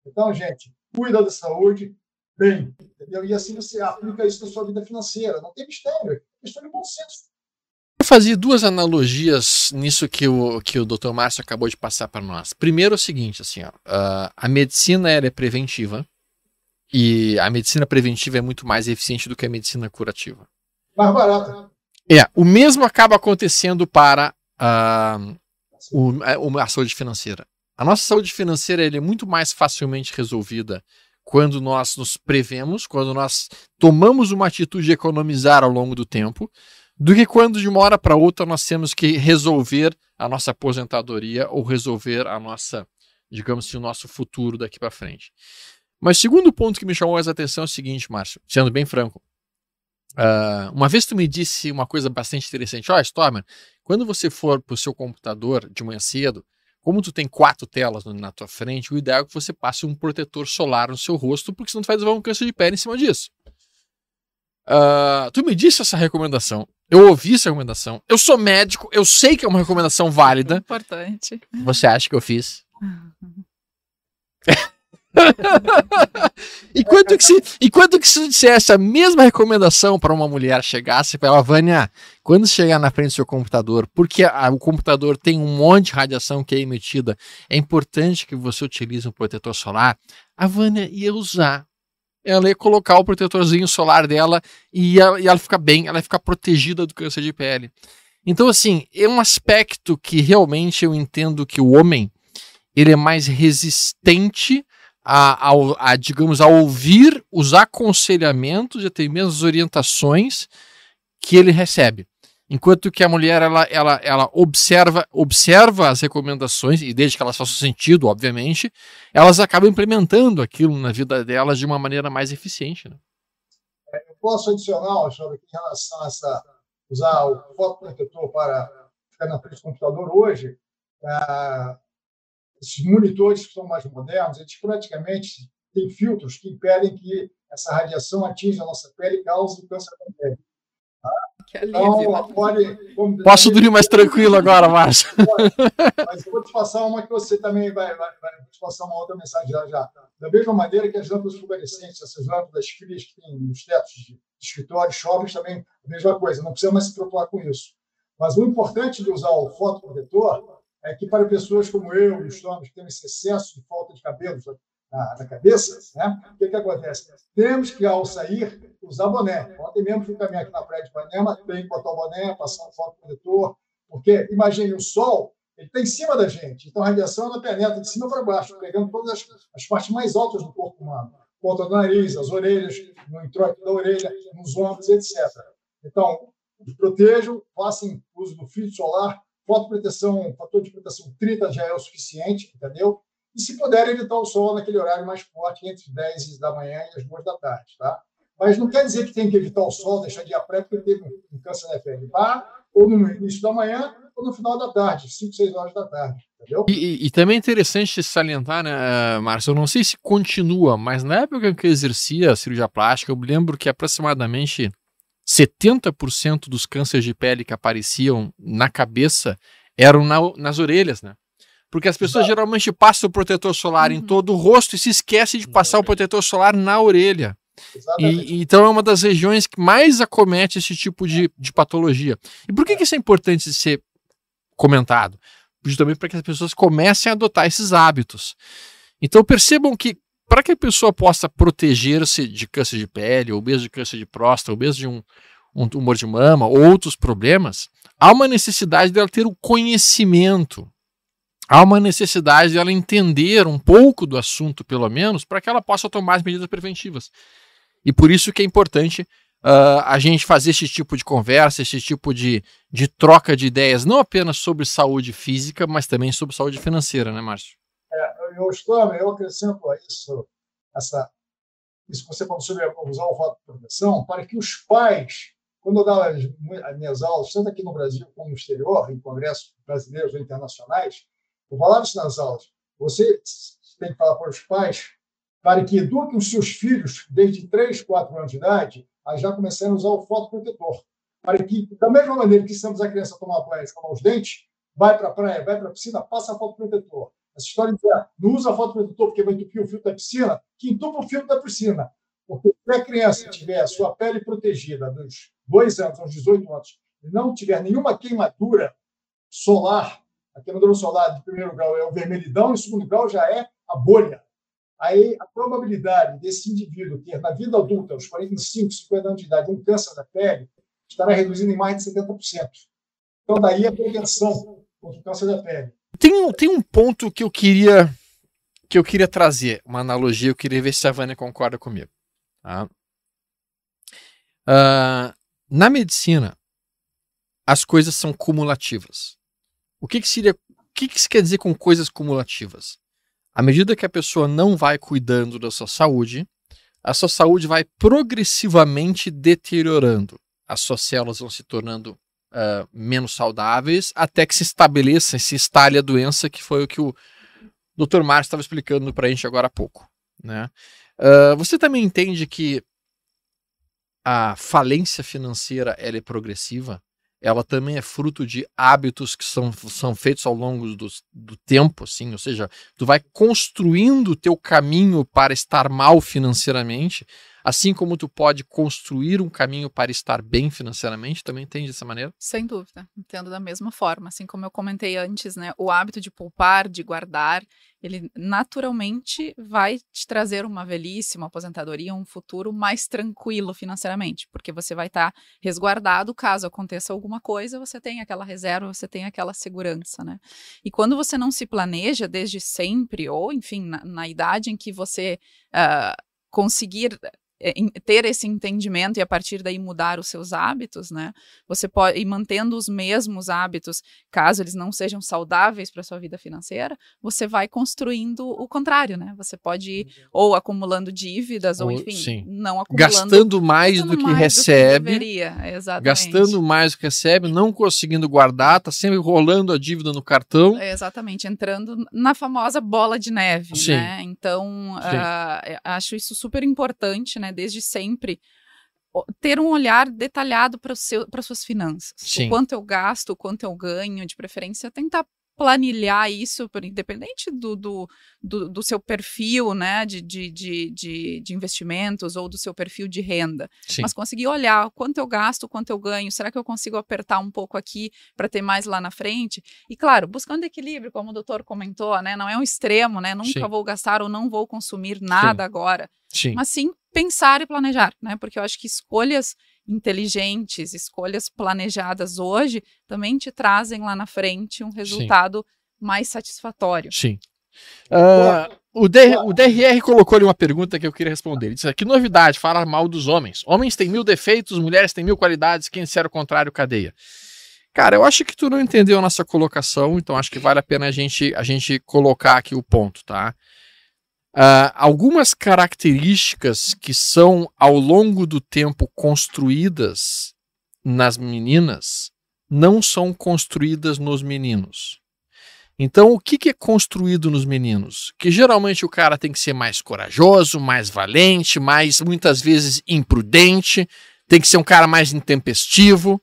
D: Então, gente, cuida da saúde bem, entendeu? E assim você aplica isso na sua vida financeira. Não tem mistério, é questão de bom senso
A: fazer duas analogias nisso que o, que o Dr. Márcio acabou de passar para nós. Primeiro é o seguinte, assim, ó, uh, a medicina é preventiva e a medicina preventiva é muito mais eficiente do que a medicina curativa.
D: Mais barata.
A: É, o mesmo acaba acontecendo para uh, o, a saúde financeira. A nossa saúde financeira é muito mais facilmente resolvida quando nós nos prevemos, quando nós tomamos uma atitude de economizar ao longo do tempo, do que quando de uma hora para outra nós temos que resolver a nossa aposentadoria ou resolver a nossa, digamos assim, o nosso futuro daqui para frente. Mas segundo ponto que me chamou mais a atenção é o seguinte, Márcio, sendo bem franco. Uh, uma vez tu me disse uma coisa bastante interessante. Ó, oh, Stormer, quando você for para o seu computador de manhã cedo, como tu tem quatro telas na tua frente, o ideal é que você passe um protetor solar no seu rosto, porque senão tu vai desenvolver um câncer de pele em cima disso. Uh, tu me disse essa recomendação Eu ouvi essa recomendação. Eu sou médico, eu sei que é uma recomendação válida.
B: Importante.
A: Você acha que eu fiz? e quanto que se, e quanto que se dissesse a mesma recomendação para uma mulher chegasse para ela, Vânia, quando chegar na frente do seu computador, porque a, o computador tem um monte de radiação que é emitida, é importante que você utilize um protetor solar, a Vânia ia usar. Ela ia colocar o protetorzinho solar dela e, e ela fica bem, ela ia ficar protegida do câncer de pele. Então, assim, é um aspecto que realmente eu entendo que o homem ele é mais resistente a, a, a, digamos, a ouvir os aconselhamentos e até mesmo as orientações que ele recebe. Enquanto que a mulher ela, ela, ela observa, observa as recomendações, e desde que elas façam sentido, obviamente, elas acabam implementando aquilo na vida delas de uma maneira mais eficiente. Né?
D: É, eu posso adicionar, Alexandre, em relação a essa, usar o fotoprotetor para ficar na frente do computador hoje, ah, esses monitores que são mais modernos, eles praticamente têm filtros que impedem que essa radiação atinja a nossa pele e cause câncer da pele. Tá?
A: Então, pode, Posso dormir mais tranquilo agora, Márcio.
D: Mas eu vou te passar uma que você também vai, vai, vai te passar uma outra mensagem já já. Da mesma maneira que as lâmpadas fluorescentes, essas lâmpadas frias que tem nos tetos de escritórios, shoppings, também a mesma coisa. Não precisa mais se preocupar com isso. Mas o importante de usar o fotoprotetor é que para pessoas como eu e os que têm esse excesso de falta de cabelo na, na, cabeça, né? o que, que acontece? Temos que, ao sair, usar boné. Ontem mesmo fui caminhar aqui na praia de Ipanema, tem que botar o boné, passar um foto protetor, porque, imagine, o sol ele está em cima da gente, então a radiação ela penetra de cima para baixo, pegando todas as, as partes mais altas do corpo humano. Ponta do nariz, as orelhas, no introito da orelha, nos ombros, etc. Então, protejam, façam uso do filtro solar, fotoproteção, fator de proteção 30 já é o suficiente, entendeu? E se puder evitar o sol naquele horário mais forte, entre 10 da manhã e as 2 da tarde, tá? Mas não quer dizer que tem que evitar o sol, deixar dia pré, porque teve um câncer na pele. Vá ou no início da manhã ou no final da tarde, 5, 6 horas da tarde. Entendeu?
A: E, e, também é interessante salientar, né, Márcio? Eu não sei se continua, mas na época que eu exercia a cirurgia plástica, eu me lembro que aproximadamente 70% dos cânceres de pele que apareciam na cabeça eram na, nas orelhas, né? Porque as pessoas geralmente passam o protetor solar uhum. em todo o rosto e se esquecem de passar o protetor solar na orelha. E, então é uma das regiões que mais acomete esse tipo de, de patologia. E por que, que isso é importante de ser comentado? Justamente para que as pessoas comecem a adotar esses hábitos. Então percebam que para que a pessoa possa proteger-se de câncer de pele, ou mesmo de câncer de próstata, ou mesmo de um, um tumor de mama, ou outros problemas, há uma necessidade dela ter o conhecimento. Há uma necessidade dela entender um pouco do assunto, pelo menos, para que ela possa tomar as medidas preventivas. E por isso que é importante uh, a gente fazer esse tipo de conversa, esse tipo de, de troca de ideias, não apenas sobre saúde física, mas também sobre saúde financeira, né, Márcio?
D: É, eu estou, eu acrescento a isso, essa, isso que você falou sobre usar o voto de proteção, para que os pais, quando eu dava as, as minhas aulas, tanto aqui no Brasil como no exterior, em congressos brasileiros ou internacionais, eu falava isso nas aulas. Você tem que falar para os pais para que eduquem os seus filhos desde 3, 4 anos de idade a já começarem a usar o fotoprotetor. Para que, da mesma maneira que ensinamos a criança a tomar banho, escovar os dentes, vai para a praia, vai para a piscina, passa fotoprotetor. Essa história de dizer, não usa fotoprotetor porque vai entupir o filtro da piscina, que entupa o filtro da piscina. Porque se a criança tiver a sua pele protegida dos 2 anos aos 18 anos e não tiver nenhuma queimadura solar, a queimadura solar de primeiro grau é o vermelhidão, e segundo grau já é a bolha. Aí a probabilidade desse indivíduo ter, na vida adulta, aos 45, 50 anos de idade, um câncer da pele, estará reduzindo em mais de 70%. Então, daí a prevenção contra o câncer da pele.
A: Tem, tem um ponto que eu queria que eu queria trazer, uma analogia, eu queria ver se a Vânia concorda comigo. Tá? Uh, na medicina, as coisas são cumulativas. O que, que seria. O que, que se quer dizer com coisas cumulativas? À medida que a pessoa não vai cuidando da sua saúde, a sua saúde vai progressivamente deteriorando. As suas células vão se tornando uh, menos saudáveis, até que se estabeleça, se instale a doença, que foi o que o Dr. Márcio estava explicando para a gente agora há pouco. Né? Uh, você também entende que a falência financeira ela é progressiva, ela também é fruto de hábitos que são, são feitos ao longo do, do tempo, assim, ou seja, tu vai construindo o teu caminho para estar mal financeiramente, Assim como tu pode construir um caminho para estar bem financeiramente, também entende dessa maneira?
B: Sem dúvida, entendo da mesma forma. Assim como eu comentei antes, né, o hábito de poupar, de guardar, ele naturalmente vai te trazer uma velhice, uma aposentadoria, um futuro mais tranquilo financeiramente, porque você vai estar tá resguardado caso aconteça alguma coisa, você tem aquela reserva, você tem aquela segurança, né? E quando você não se planeja desde sempre, ou enfim, na, na idade em que você uh, conseguir ter esse entendimento e a partir daí mudar os seus hábitos, né? Você pode ir mantendo os mesmos hábitos, caso eles não sejam saudáveis para sua vida financeira, você vai construindo o contrário, né? Você pode ir ou acumulando dívidas ou, ou enfim, sim. não acumulando
A: gastando mais do que mais recebe,
B: do que exatamente.
A: gastando mais do que recebe, não conseguindo guardar, tá sempre rolando a dívida no cartão.
B: exatamente, entrando na famosa bola de neve, sim. né? Então, uh, acho isso super importante, né? Desde sempre ter um olhar detalhado para suas finanças. Sim. O quanto eu gasto, o quanto eu ganho, de preferência, tentar planilhar isso, independente do, do, do, do, seu perfil né, de, de, de, de, investimentos ou do seu perfil de renda. Sim. Mas conseguir olhar quanto eu gasto, quanto eu ganho, será que eu consigo apertar um pouco aqui para ter mais lá na frente? E claro, buscando equilíbrio, como o doutor comentou, né, não é um extremo, né, nunca sim. vou gastar ou não vou consumir nada sim. agora. Mas sim pensar e planejar, né? Porque eu acho que escolhas inteligentes, escolhas planejadas hoje também te trazem lá na frente um resultado Sim. mais satisfatório.
A: Sim. Uh, o, DR, o, DRR colocou ali uma pergunta que eu queria responder. Ele disse: Que novidade, falar mal dos homens. Homens têm mil defeitos, mulheres têm mil qualidades, quem disser o contrário, cadeia. Cara, eu acho que tu não entendeu a nossa colocação, então acho que vale a pena a gente, a gente colocar aqui o ponto, tá? Uh, algumas características que são ao longo do tempo construídas nas meninas não são construídas nos meninos. Então, o que, que é construído nos meninos? Que geralmente o cara tem que ser mais corajoso, mais valente, mais muitas vezes imprudente, tem que ser um cara mais intempestivo.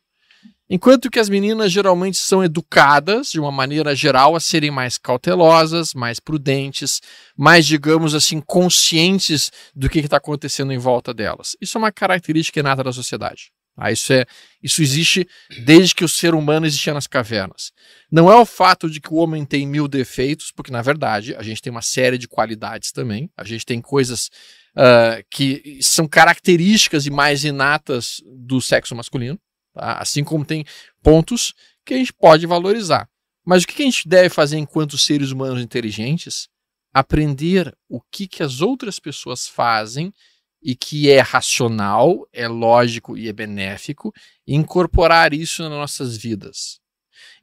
A: Enquanto que as meninas geralmente são educadas, de uma maneira geral, a serem mais cautelosas, mais prudentes, mais, digamos assim, conscientes do que está acontecendo em volta delas. Isso é uma característica inata da sociedade. Ah, isso, é, isso existe desde que o ser humano existia nas cavernas. Não é o fato de que o homem tem mil defeitos, porque na verdade a gente tem uma série de qualidades também. A gente tem coisas uh, que são características e mais inatas do sexo masculino. Tá? Assim como tem pontos que a gente pode valorizar. Mas o que a gente deve fazer enquanto seres humanos inteligentes? Aprender o que, que as outras pessoas fazem e que é racional, é lógico e é benéfico, e incorporar isso nas nossas vidas.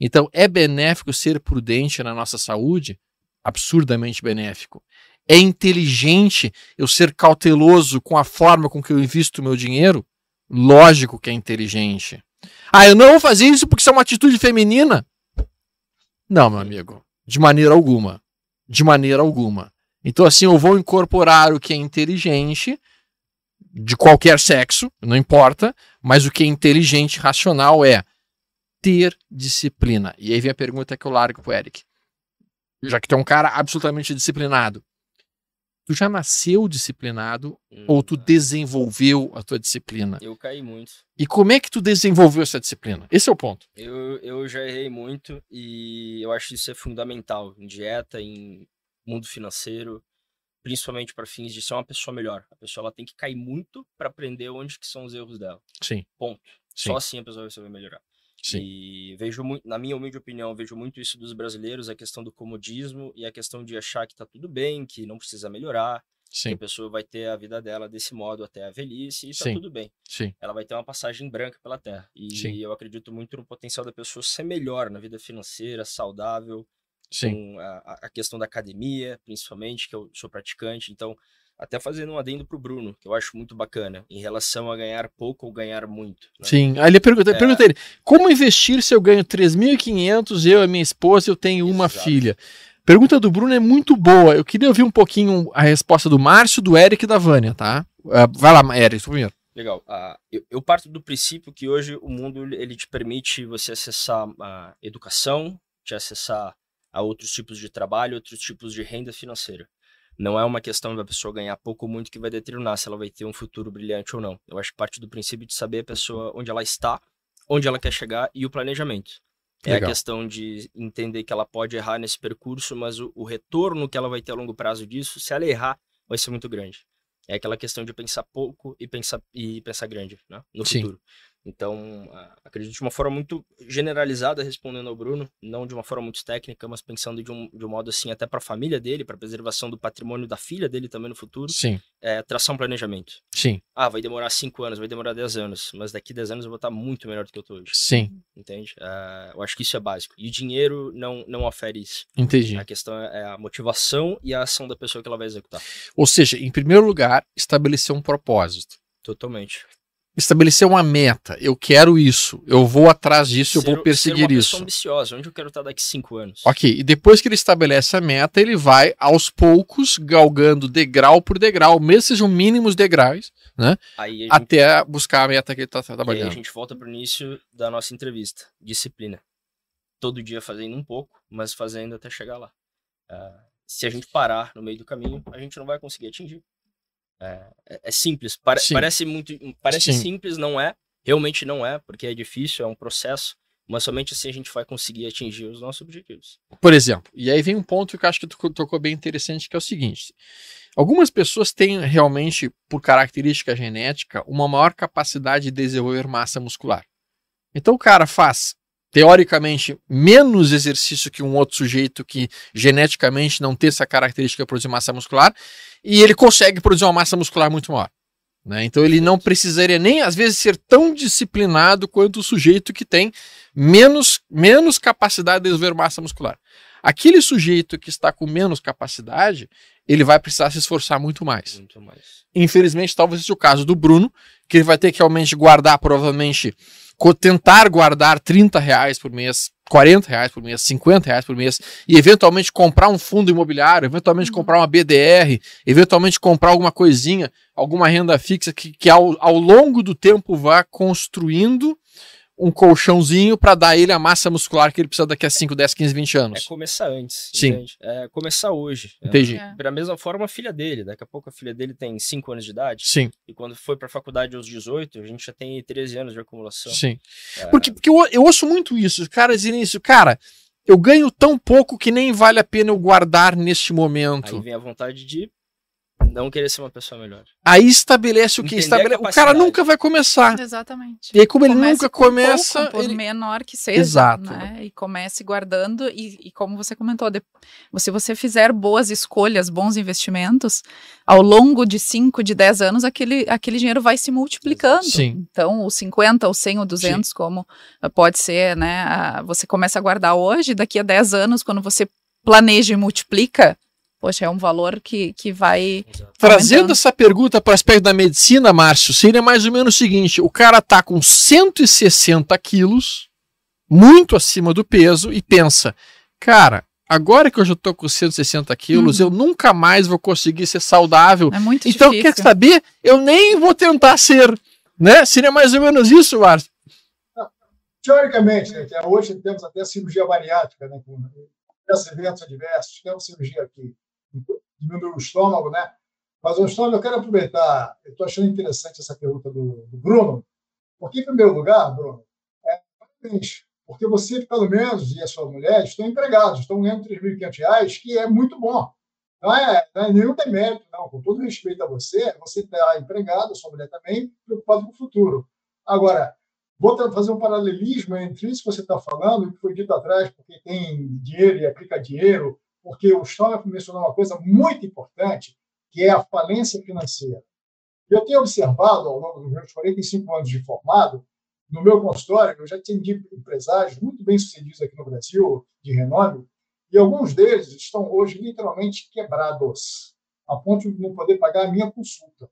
A: Então, é benéfico ser prudente na nossa saúde? Absurdamente benéfico. É inteligente eu ser cauteloso com a forma com que eu invisto o meu dinheiro? Lógico que é inteligente. Ah, eu não vou fazer isso porque isso é uma atitude feminina? Não, meu amigo. De maneira alguma. De maneira alguma. Então, assim, eu vou incorporar o que é inteligente, de qualquer sexo, não importa, mas o que é inteligente, racional é ter disciplina. E aí vem a pergunta que eu largo pro Eric. Já que é um cara absolutamente disciplinado, Tu já nasceu disciplinado hum, ou tu desenvolveu a tua disciplina?
C: Eu caí muito.
A: E como é que tu desenvolveu essa disciplina? Esse é o ponto.
C: Eu, eu já errei muito e eu acho isso é fundamental em dieta, em mundo financeiro, principalmente para fins de ser uma pessoa melhor. A pessoa ela tem que cair muito para aprender onde que são os erros dela.
A: Sim.
C: Ponto. Sim. Só assim a pessoa vai saber melhorar. Sim. E vejo muito, na minha humilde opinião, vejo muito isso dos brasileiros, a questão do comodismo e a questão de achar que tá tudo bem, que não precisa melhorar, Sim. que a pessoa vai ter a vida dela desse modo até a velhice e tá Sim. tudo bem.
A: Sim.
C: Ela vai ter uma passagem branca pela terra. E Sim. eu acredito muito no potencial da pessoa ser melhor na vida financeira, saudável, Sim. com a, a questão da academia, principalmente, que eu sou praticante, então até fazendo um adendo pro Bruno, que eu acho muito bacana, em relação a ganhar pouco ou ganhar muito.
A: Né? Sim, aí ele pergunta, é... pergunta ele, como investir se eu ganho 3.500, eu e minha esposa, eu tenho uma Exato. filha? Pergunta do Bruno é muito boa. Eu queria ouvir um pouquinho a resposta do Márcio, do Eric e da Vânia, tá? Uh, vai lá, Eric, primeiro.
C: Legal. Uh, eu, eu, parto do princípio que hoje o mundo ele te permite você acessar a educação, te acessar a outros tipos de trabalho, outros tipos de renda financeira. Não é uma questão da pessoa ganhar pouco ou muito que vai determinar se ela vai ter um futuro brilhante ou não. Eu acho que parte do princípio de saber a pessoa onde ela está, onde ela quer chegar e o planejamento. É Legal. a questão de entender que ela pode errar nesse percurso, mas o, o retorno que ela vai ter a longo prazo disso, se ela errar, vai ser muito grande. É aquela questão de pensar pouco e pensar, e pensar grande né? no Sim. futuro. Então, acredito de uma forma muito generalizada, respondendo ao Bruno, não de uma forma muito técnica, mas pensando de um, de um modo assim, até para a família dele, para a preservação do patrimônio da filha dele também no futuro.
A: Sim.
C: É, traçar um planejamento.
A: Sim.
C: Ah, vai demorar cinco anos, vai demorar dez anos, mas daqui dez anos eu vou estar muito melhor do que eu estou hoje.
A: Sim.
C: Entende? É, eu acho que isso é básico. E o dinheiro não, não ofere isso.
A: Entendi.
C: A questão é a motivação e a ação da pessoa que ela vai executar.
A: Ou seja, em primeiro lugar, estabelecer um propósito.
C: Totalmente
A: estabelecer uma meta. Eu quero isso, eu vou atrás disso, ser, eu vou perseguir isso.
C: ambiciosa, onde eu quero estar daqui cinco anos.
A: Ok, e depois que ele estabelece a meta, ele vai aos poucos galgando degrau por degrau, mesmo sejam mínimos degraus, né? Gente, até buscar a meta que ele está trabalhando.
C: Aí a gente volta para o início da nossa entrevista: disciplina. Todo dia fazendo um pouco, mas fazendo até chegar lá. Uh, se a gente parar no meio do caminho, a gente não vai conseguir atingir. É, é, é simples, Pare, parece muito, parece Sim. simples, não é? Realmente não é, porque é difícil, é um processo, mas somente assim a gente vai conseguir atingir os nossos objetivos.
A: Por exemplo, e aí vem um ponto que eu acho que tu tocou bem interessante, que é o seguinte: algumas pessoas têm realmente, por característica genética, uma maior capacidade de desenvolver massa muscular. Então o cara faz teoricamente menos exercício que um outro sujeito que geneticamente não tem essa característica de produzir massa muscular e ele consegue produzir uma massa muscular muito maior. Né? Então ele não precisaria nem às vezes ser tão disciplinado quanto o sujeito que tem menos, menos capacidade de desenvolver massa muscular. Aquele sujeito que está com menos capacidade, ele vai precisar se esforçar muito mais.
C: Muito mais.
A: Infelizmente, talvez seja o caso do Bruno, que ele vai ter que realmente guardar provavelmente tentar guardar 30 reais por mês, 40 reais por mês, 50 reais por mês, e eventualmente comprar um fundo imobiliário, eventualmente uhum. comprar uma BDR, eventualmente comprar alguma coisinha, alguma renda fixa que, que ao, ao longo do tempo vá construindo um colchãozinho para dar ele a massa muscular que ele precisa daqui a 5, 10, 15, 20 anos.
C: É começar antes.
A: Sim. Entende?
C: É começar hoje.
A: Entendi.
C: É. Da mesma forma, a filha dele. Daqui a pouco a filha dele tem 5 anos de idade.
A: Sim.
C: E quando foi para a faculdade aos 18, a gente já tem 13 anos de acumulação.
A: Sim. É... Porque, porque eu, eu ouço muito isso. Os caras dizem isso. Cara, eu ganho tão pouco que nem vale a pena eu guardar neste momento.
C: Aí vem a vontade de não querer ser uma pessoa melhor.
A: Aí estabelece o que? Estabelece... O cara nunca vai começar.
B: Exatamente.
A: E aí, como ele nunca começa.
B: Pouco, por
A: ele...
B: menor que seja.
A: Exato.
B: Né? E comece guardando. E, e, como você comentou, de... se você fizer boas escolhas, bons investimentos, ao longo de 5, de 10 anos, aquele, aquele dinheiro vai se multiplicando.
A: Sim.
B: Então, o 50, o 100, o 200, Sim. como pode ser, né? Você começa a guardar hoje, daqui a 10 anos, quando você planeja e multiplica poxa, é um valor que, que vai.
A: Trazendo essa pergunta para o aspecto da medicina, Márcio, seria mais ou menos o seguinte: o cara tá com 160 quilos, muito acima do peso, e pensa, cara. Agora que eu já tô com 160 quilos, uhum. eu nunca mais vou conseguir ser saudável.
B: É muito
A: então,
B: difícil.
A: quer saber? Eu nem vou tentar ser. Né? Seria mais ou menos isso, Márcio.
D: Teoricamente, né, é hoje temos até cirurgia bariátrica, né, com eventos adversos, temos cirurgia aqui diminuir o estômago, né? Mas o estômago, eu quero aproveitar, eu estou achando interessante essa pergunta do, do, Bruno, porque, em primeiro lugar, Bruno, é parabéns, porque você, pelo menos, e a sua mulher estão empregados, estão ganhando R$ 3.500, que é muito bom. Não é, não é nenhum demérito, não. Com todo respeito a você, você está empregado, a sua mulher também, preocupado com o futuro. Agora, vou fazer um paralelismo entre isso que você está falando e o que foi dito atrás, porque tem dinheiro e aplica dinheiro, porque o Stoller mencionou uma coisa muito importante, que é a falência financeira. Eu tenho observado, ao longo dos meus 45 anos de formado, no meu consultório, eu já atendi empresários muito bem-sucedidos aqui no Brasil, de renome, e alguns deles estão hoje literalmente quebrados, a ponto de não poder pagar a minha consulta.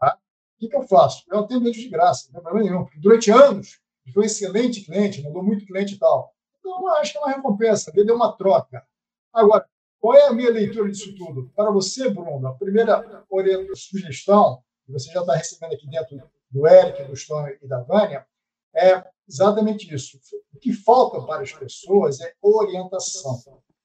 D: Tá? O que, eu faço? Eu atendo eles de graça, não tem problema nenhum, durante anos ele foi um excelente cliente, mandou muito cliente e tal. Então, eu acho que é uma recompensa, deu uma troca. Agora, qual é a minha leitura disso tudo? Para você, Bruno, a primeira sugestão que você já está recebendo aqui dentro do Eric, do Stone e da Vânia, é exatamente isso. O que falta para as pessoas é orientação.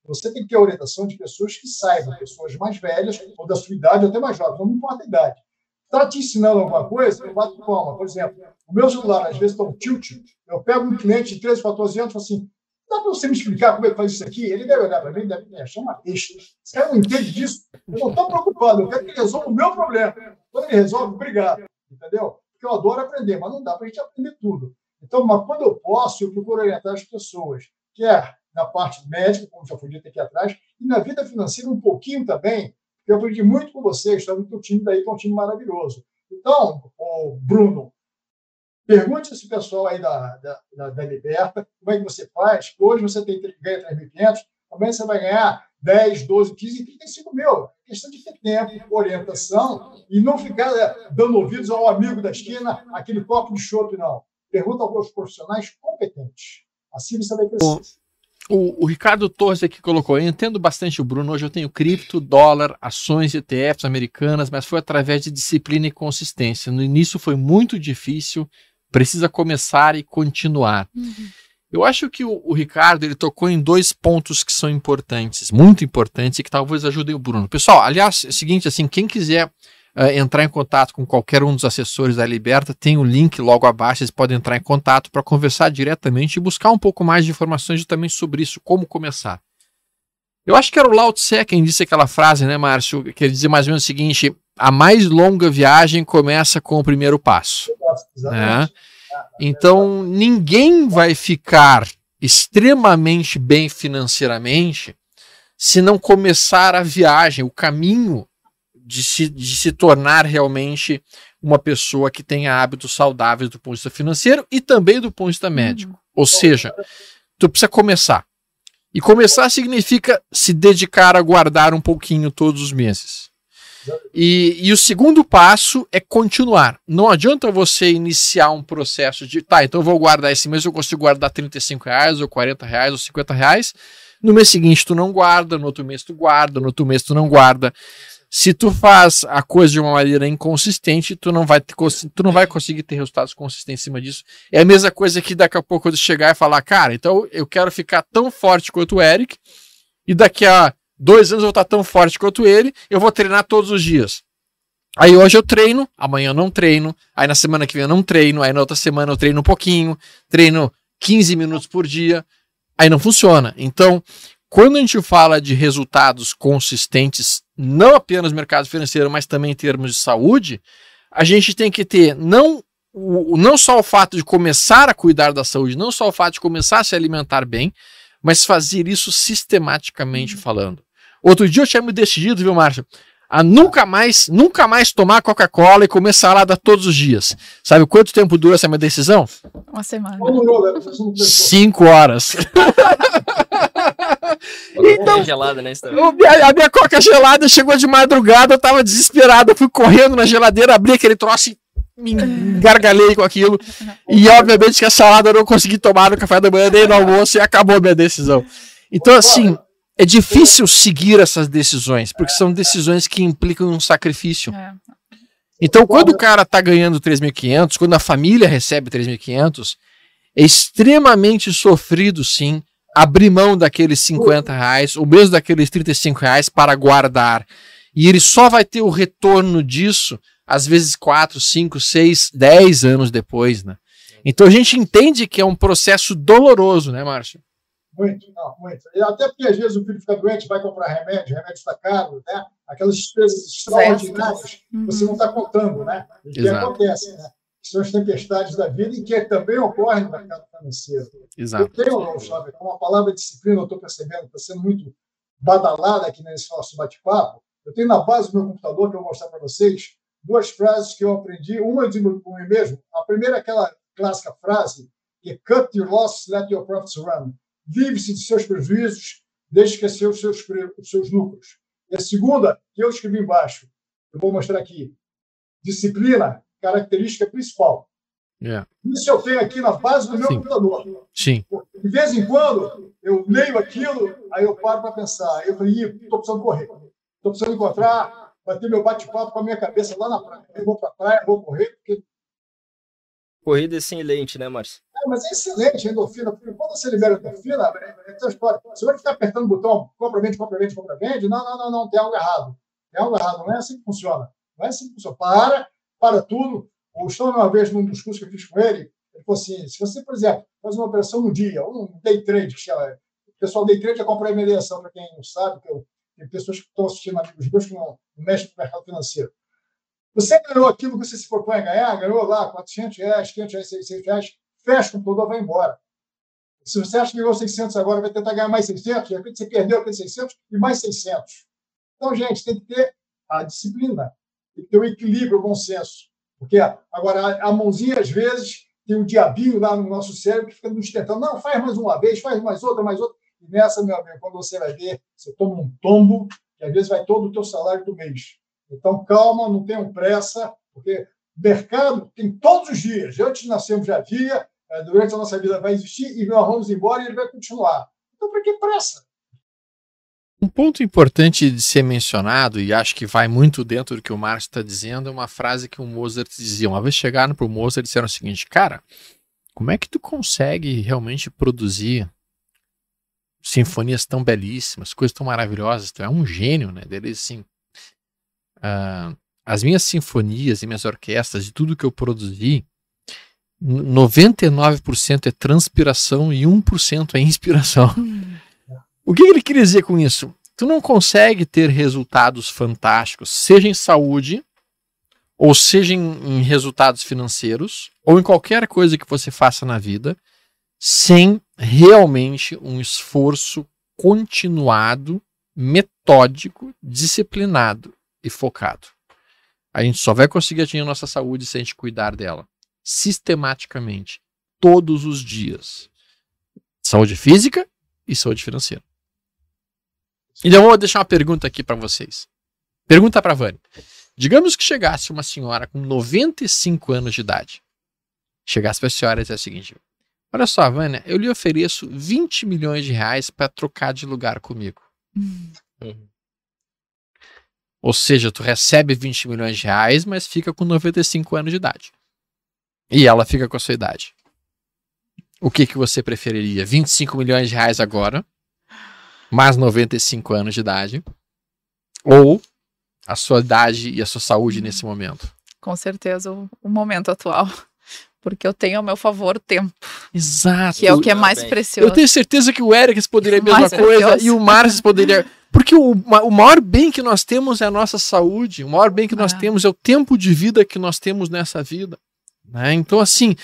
D: Você tem que ter orientação de pessoas que saibam, pessoas mais velhas, ou da sua idade, ou até mais jovens, não importa a idade. Está te ensinando alguma coisa, eu bato palma. Por exemplo, o meu celular, às vezes, está um tilt. Eu pego um cliente de 13, 14 anos e falo assim: dá para você me explicar como é que faz isso aqui? Ele deve olhar para mim e deve me achar uma besta. Esse cara não entende disso. Eu não estou preocupado, eu quero que ele resolva o meu problema. Quando ele resolve, obrigado. Entendeu? Porque eu adoro aprender, mas não dá para a gente aprender tudo. Então, mas quando eu posso, eu procuro orientar as pessoas, quer na parte médica, como já foi dito aqui atrás, e na vida financeira um pouquinho também, eu aprendi muito com vocês, está muito time daí, que é um time maravilhoso. Então, o Bruno, pergunte esse pessoal aí da, da, da, da Liberta, como é que você faz, hoje você tem, ganha 3.500, amanhã você vai ganhar 10, 12, 15, 35 mil. É questão de ter tempo, orientação e não ficar é, dando ouvidos ao amigo da esquina, aquele copo de chope, não. Pergunta aos profissionais competentes. Assim você vai crescer.
A: O, o, Ricardo Torres aqui colocou: eu entendo bastante o Bruno. Hoje eu tenho cripto, dólar, ações ETFs americanas, mas foi através de disciplina e consistência. No início foi muito difícil, precisa começar e continuar. Uhum. Eu acho que o, o, Ricardo ele tocou em dois pontos que são importantes, muito importantes e que talvez ajudem o Bruno. Pessoal, aliás, é o seguinte, assim, quem quiser uh, entrar em contato com qualquer um dos assessores da Liberta, tem o um link logo abaixo, vocês podem entrar em contato para conversar diretamente e buscar um pouco mais de informações também sobre isso, como começar. Eu acho que era o Lao Tse quem disse aquela frase, né, Márcio? Que ele dizia mais ou menos o seguinte: a mais longa viagem começa com o primeiro passo. Né? Então, ninguém vai ficar extremamente bem financeiramente se não começar a viagem, o caminho de se, de se tornar realmente uma pessoa que tenha hábitos saudáveis do ponto de vista financeiro e também do ponto de vista médico. Uhum. Ou seja, tu precisa começar. E começar significa se dedicar a guardar um pouquinho todos os meses. E, e, o segundo passo é continuar. Não adianta você iniciar um processo de, tá, então eu vou guardar esse mês, eu consigo guardar 35 reais, ou 40 reais, ou 50 reais. No mês seguinte tu não guarda, no outro mês tu guarda, no outro mês tu não guarda. Se tu faz a coisa de uma maneira inconsistente, tu não vai, tu não vai conseguir ter resultados consistentes em cima disso. É a mesma coisa que daqui a pouco eu chegar e falar, cara, então eu quero ficar tão forte quanto o Eric, e daqui a dois anos eu vou estar tão forte quanto ele, eu vou treinar todos os dias. Aí hoje eu treino, amanhã eu não treino, aí na semana que vem eu não treino, aí na outra semana eu treino um pouquinho, treino 15 minutos por dia, aí não funciona. Então, quando a gente fala de resultados consistentes, não apenas no mercado financeiro, mas também em termos de saúde, a gente tem que ter não, o, não só o fato de começar a cuidar da saúde, não só o fato de começar a se alimentar bem, mas fazer isso sistematicamente falando. Outro dia eu tinha me decidido, viu, Márcio, a nunca mais, nunca mais tomar Coca-Cola e comer salada todos os dias. Sabe quanto tempo dura essa minha decisão?
B: Uma semana.
A: Cinco horas.
C: então, gelada, né,
A: a minha coca gelada chegou de madrugada, eu tava desesperado, fui correndo na geladeira, abri aquele troço e me gargalhei com aquilo. E obviamente que a salada eu não consegui tomar no café da manhã nem no almoço e acabou a minha decisão. Então, assim, é difícil seguir essas decisões, porque são decisões que implicam um sacrifício. É. Então, quando o cara tá ganhando 3.500, quando a família recebe 3.500, é extremamente sofrido, sim, abrir mão daqueles 50 reais, ou mesmo daqueles 35 reais para guardar. E ele só vai ter o retorno disso, às vezes 4, 5, 6, 10 anos depois, né? Então a gente entende que é um processo doloroso, né, Márcio?
D: Muito, não, muito. E até porque às vezes o filho fica doente, vai comprar remédio, remédio está caro, né? Aquelas despesas extraordinárias, uhum. você não está contando, né? O que acontece, né? são as tempestades da vida e que também ocorrem no mercado financeiro.
A: Exato.
D: Eu tenho, sabe, uma palavra disciplina, eu estou percebendo que está sendo muito badalada aqui nesse nosso bate-papo. Eu tenho na base do meu computador, que eu vou mostrar para vocês, duas frases que eu aprendi, uma de mim mesmo. A primeira é aquela clássica frase, que cut your losses, let your profits run. Vive-se de seus prejuízos, deixe crescer os seus, os seus lucros. E a segunda, que eu escrevi embaixo, eu vou mostrar aqui. Disciplina característica principal.
A: Yeah.
D: Isso eu tenho aqui na base do meu
A: Sim.
D: computador.
A: Sim.
D: De vez em quando, eu leio aquilo, aí eu paro para pensar. Eu falei, estou precisando correr. Estou precisando encontrar, bater meu bate-papo com a minha cabeça lá na praia. Eu vou para a praia, vou correr, porque
C: Corrida excelente, né, Márcio?
D: É, mas é excelente a endorfina, porque quando você libera a endorfina, é, é. Se você ficar apertando o botão, compra, vende, compra, vende, compra, vende, não, não, não, não, tem algo errado. Tem algo errado, não é assim que funciona. Não é assim que funciona. Para, para tudo. O Stone, uma vez, num dos cursos que eu fiz com ele, ele falou assim: se você, por exemplo, faz uma operação no dia, um day trade, que chama, o pessoal day trade é comprar e vender ação, para quem não sabe, que eu, tem pessoas que estão assistindo, amigos meus, que não mexem no mercado financeiro. Você ganhou aquilo que você se propõe a ganhar, ganhou lá 400 reais, 500 reais, 600 reais, fecha com tudo, vai embora. Se você acha que ganhou 600 agora, vai tentar ganhar mais 600, de repente você perdeu aqueles 600 e mais 600. Então, gente, tem que ter a disciplina, tem que ter o equilíbrio, o bom senso. Porque agora a mãozinha, às vezes, tem um diabinho lá no nosso cérebro que fica nos tentando. Não, faz mais uma vez, faz mais outra, mais outra. E nessa, meu amigo, quando você vai ver, você toma um tombo, que às vezes vai todo o teu salário do mês. Então, calma, não tenham pressa, porque mercado tem todos os dias. Antes de nascermos já havia, eh, durante a nossa vida vai existir e nós vamos embora e ele vai continuar. Então, para que pressa?
A: Um ponto importante de ser mencionado, e acho que vai muito dentro do que o Márcio está dizendo, é uma frase que o Mozart dizia. Uma vez chegaram para o Mozart e disseram o seguinte: Cara, como é que tu consegue realmente produzir sinfonias tão belíssimas, coisas tão maravilhosas? Tu é um gênio, né? Deles assim, uh, as minhas sinfonias e minhas orquestras e tudo que eu produzi, 99% é transpiração e 1% é inspiração. Hum. O que ele queria dizer com isso? Tu não consegue ter resultados fantásticos, seja em saúde, ou seja em, em resultados financeiros, ou em qualquer coisa que você faça na vida, sem realmente um esforço continuado, metódico, disciplinado e focado. A gente só vai conseguir atingir nossa saúde se a gente cuidar dela sistematicamente, todos os dias. Saúde física e saúde financeira. Então vou deixar uma pergunta aqui para vocês. Pergunta para Vânia. Digamos que chegasse uma senhora com 95 anos de idade. Chegasse para a senhora e dissesse o seguinte: Olha só, Vânia, eu lhe ofereço 20 milhões de reais para trocar de lugar comigo. Uhum. Ou seja, tu recebe 20 milhões de reais, mas fica com 95 anos de idade. E ela fica com a sua idade. O que, que você preferiria? 25 milhões de reais agora, mais 95 anos de idade, ou a sua idade e a sua saúde nesse momento?
B: Com certeza, o, o momento atual porque eu tenho ao meu favor o tempo.
A: Exato.
B: Que é o que é mais precioso.
A: Eu tenho certeza que o Eric poderia a mesma mais coisa precioso. e o Márcio poderia. Porque o, o maior bem que nós temos é a nossa saúde, o maior bem que nós ah. temos é o tempo de vida que nós temos nessa vida. Né? Então, assim,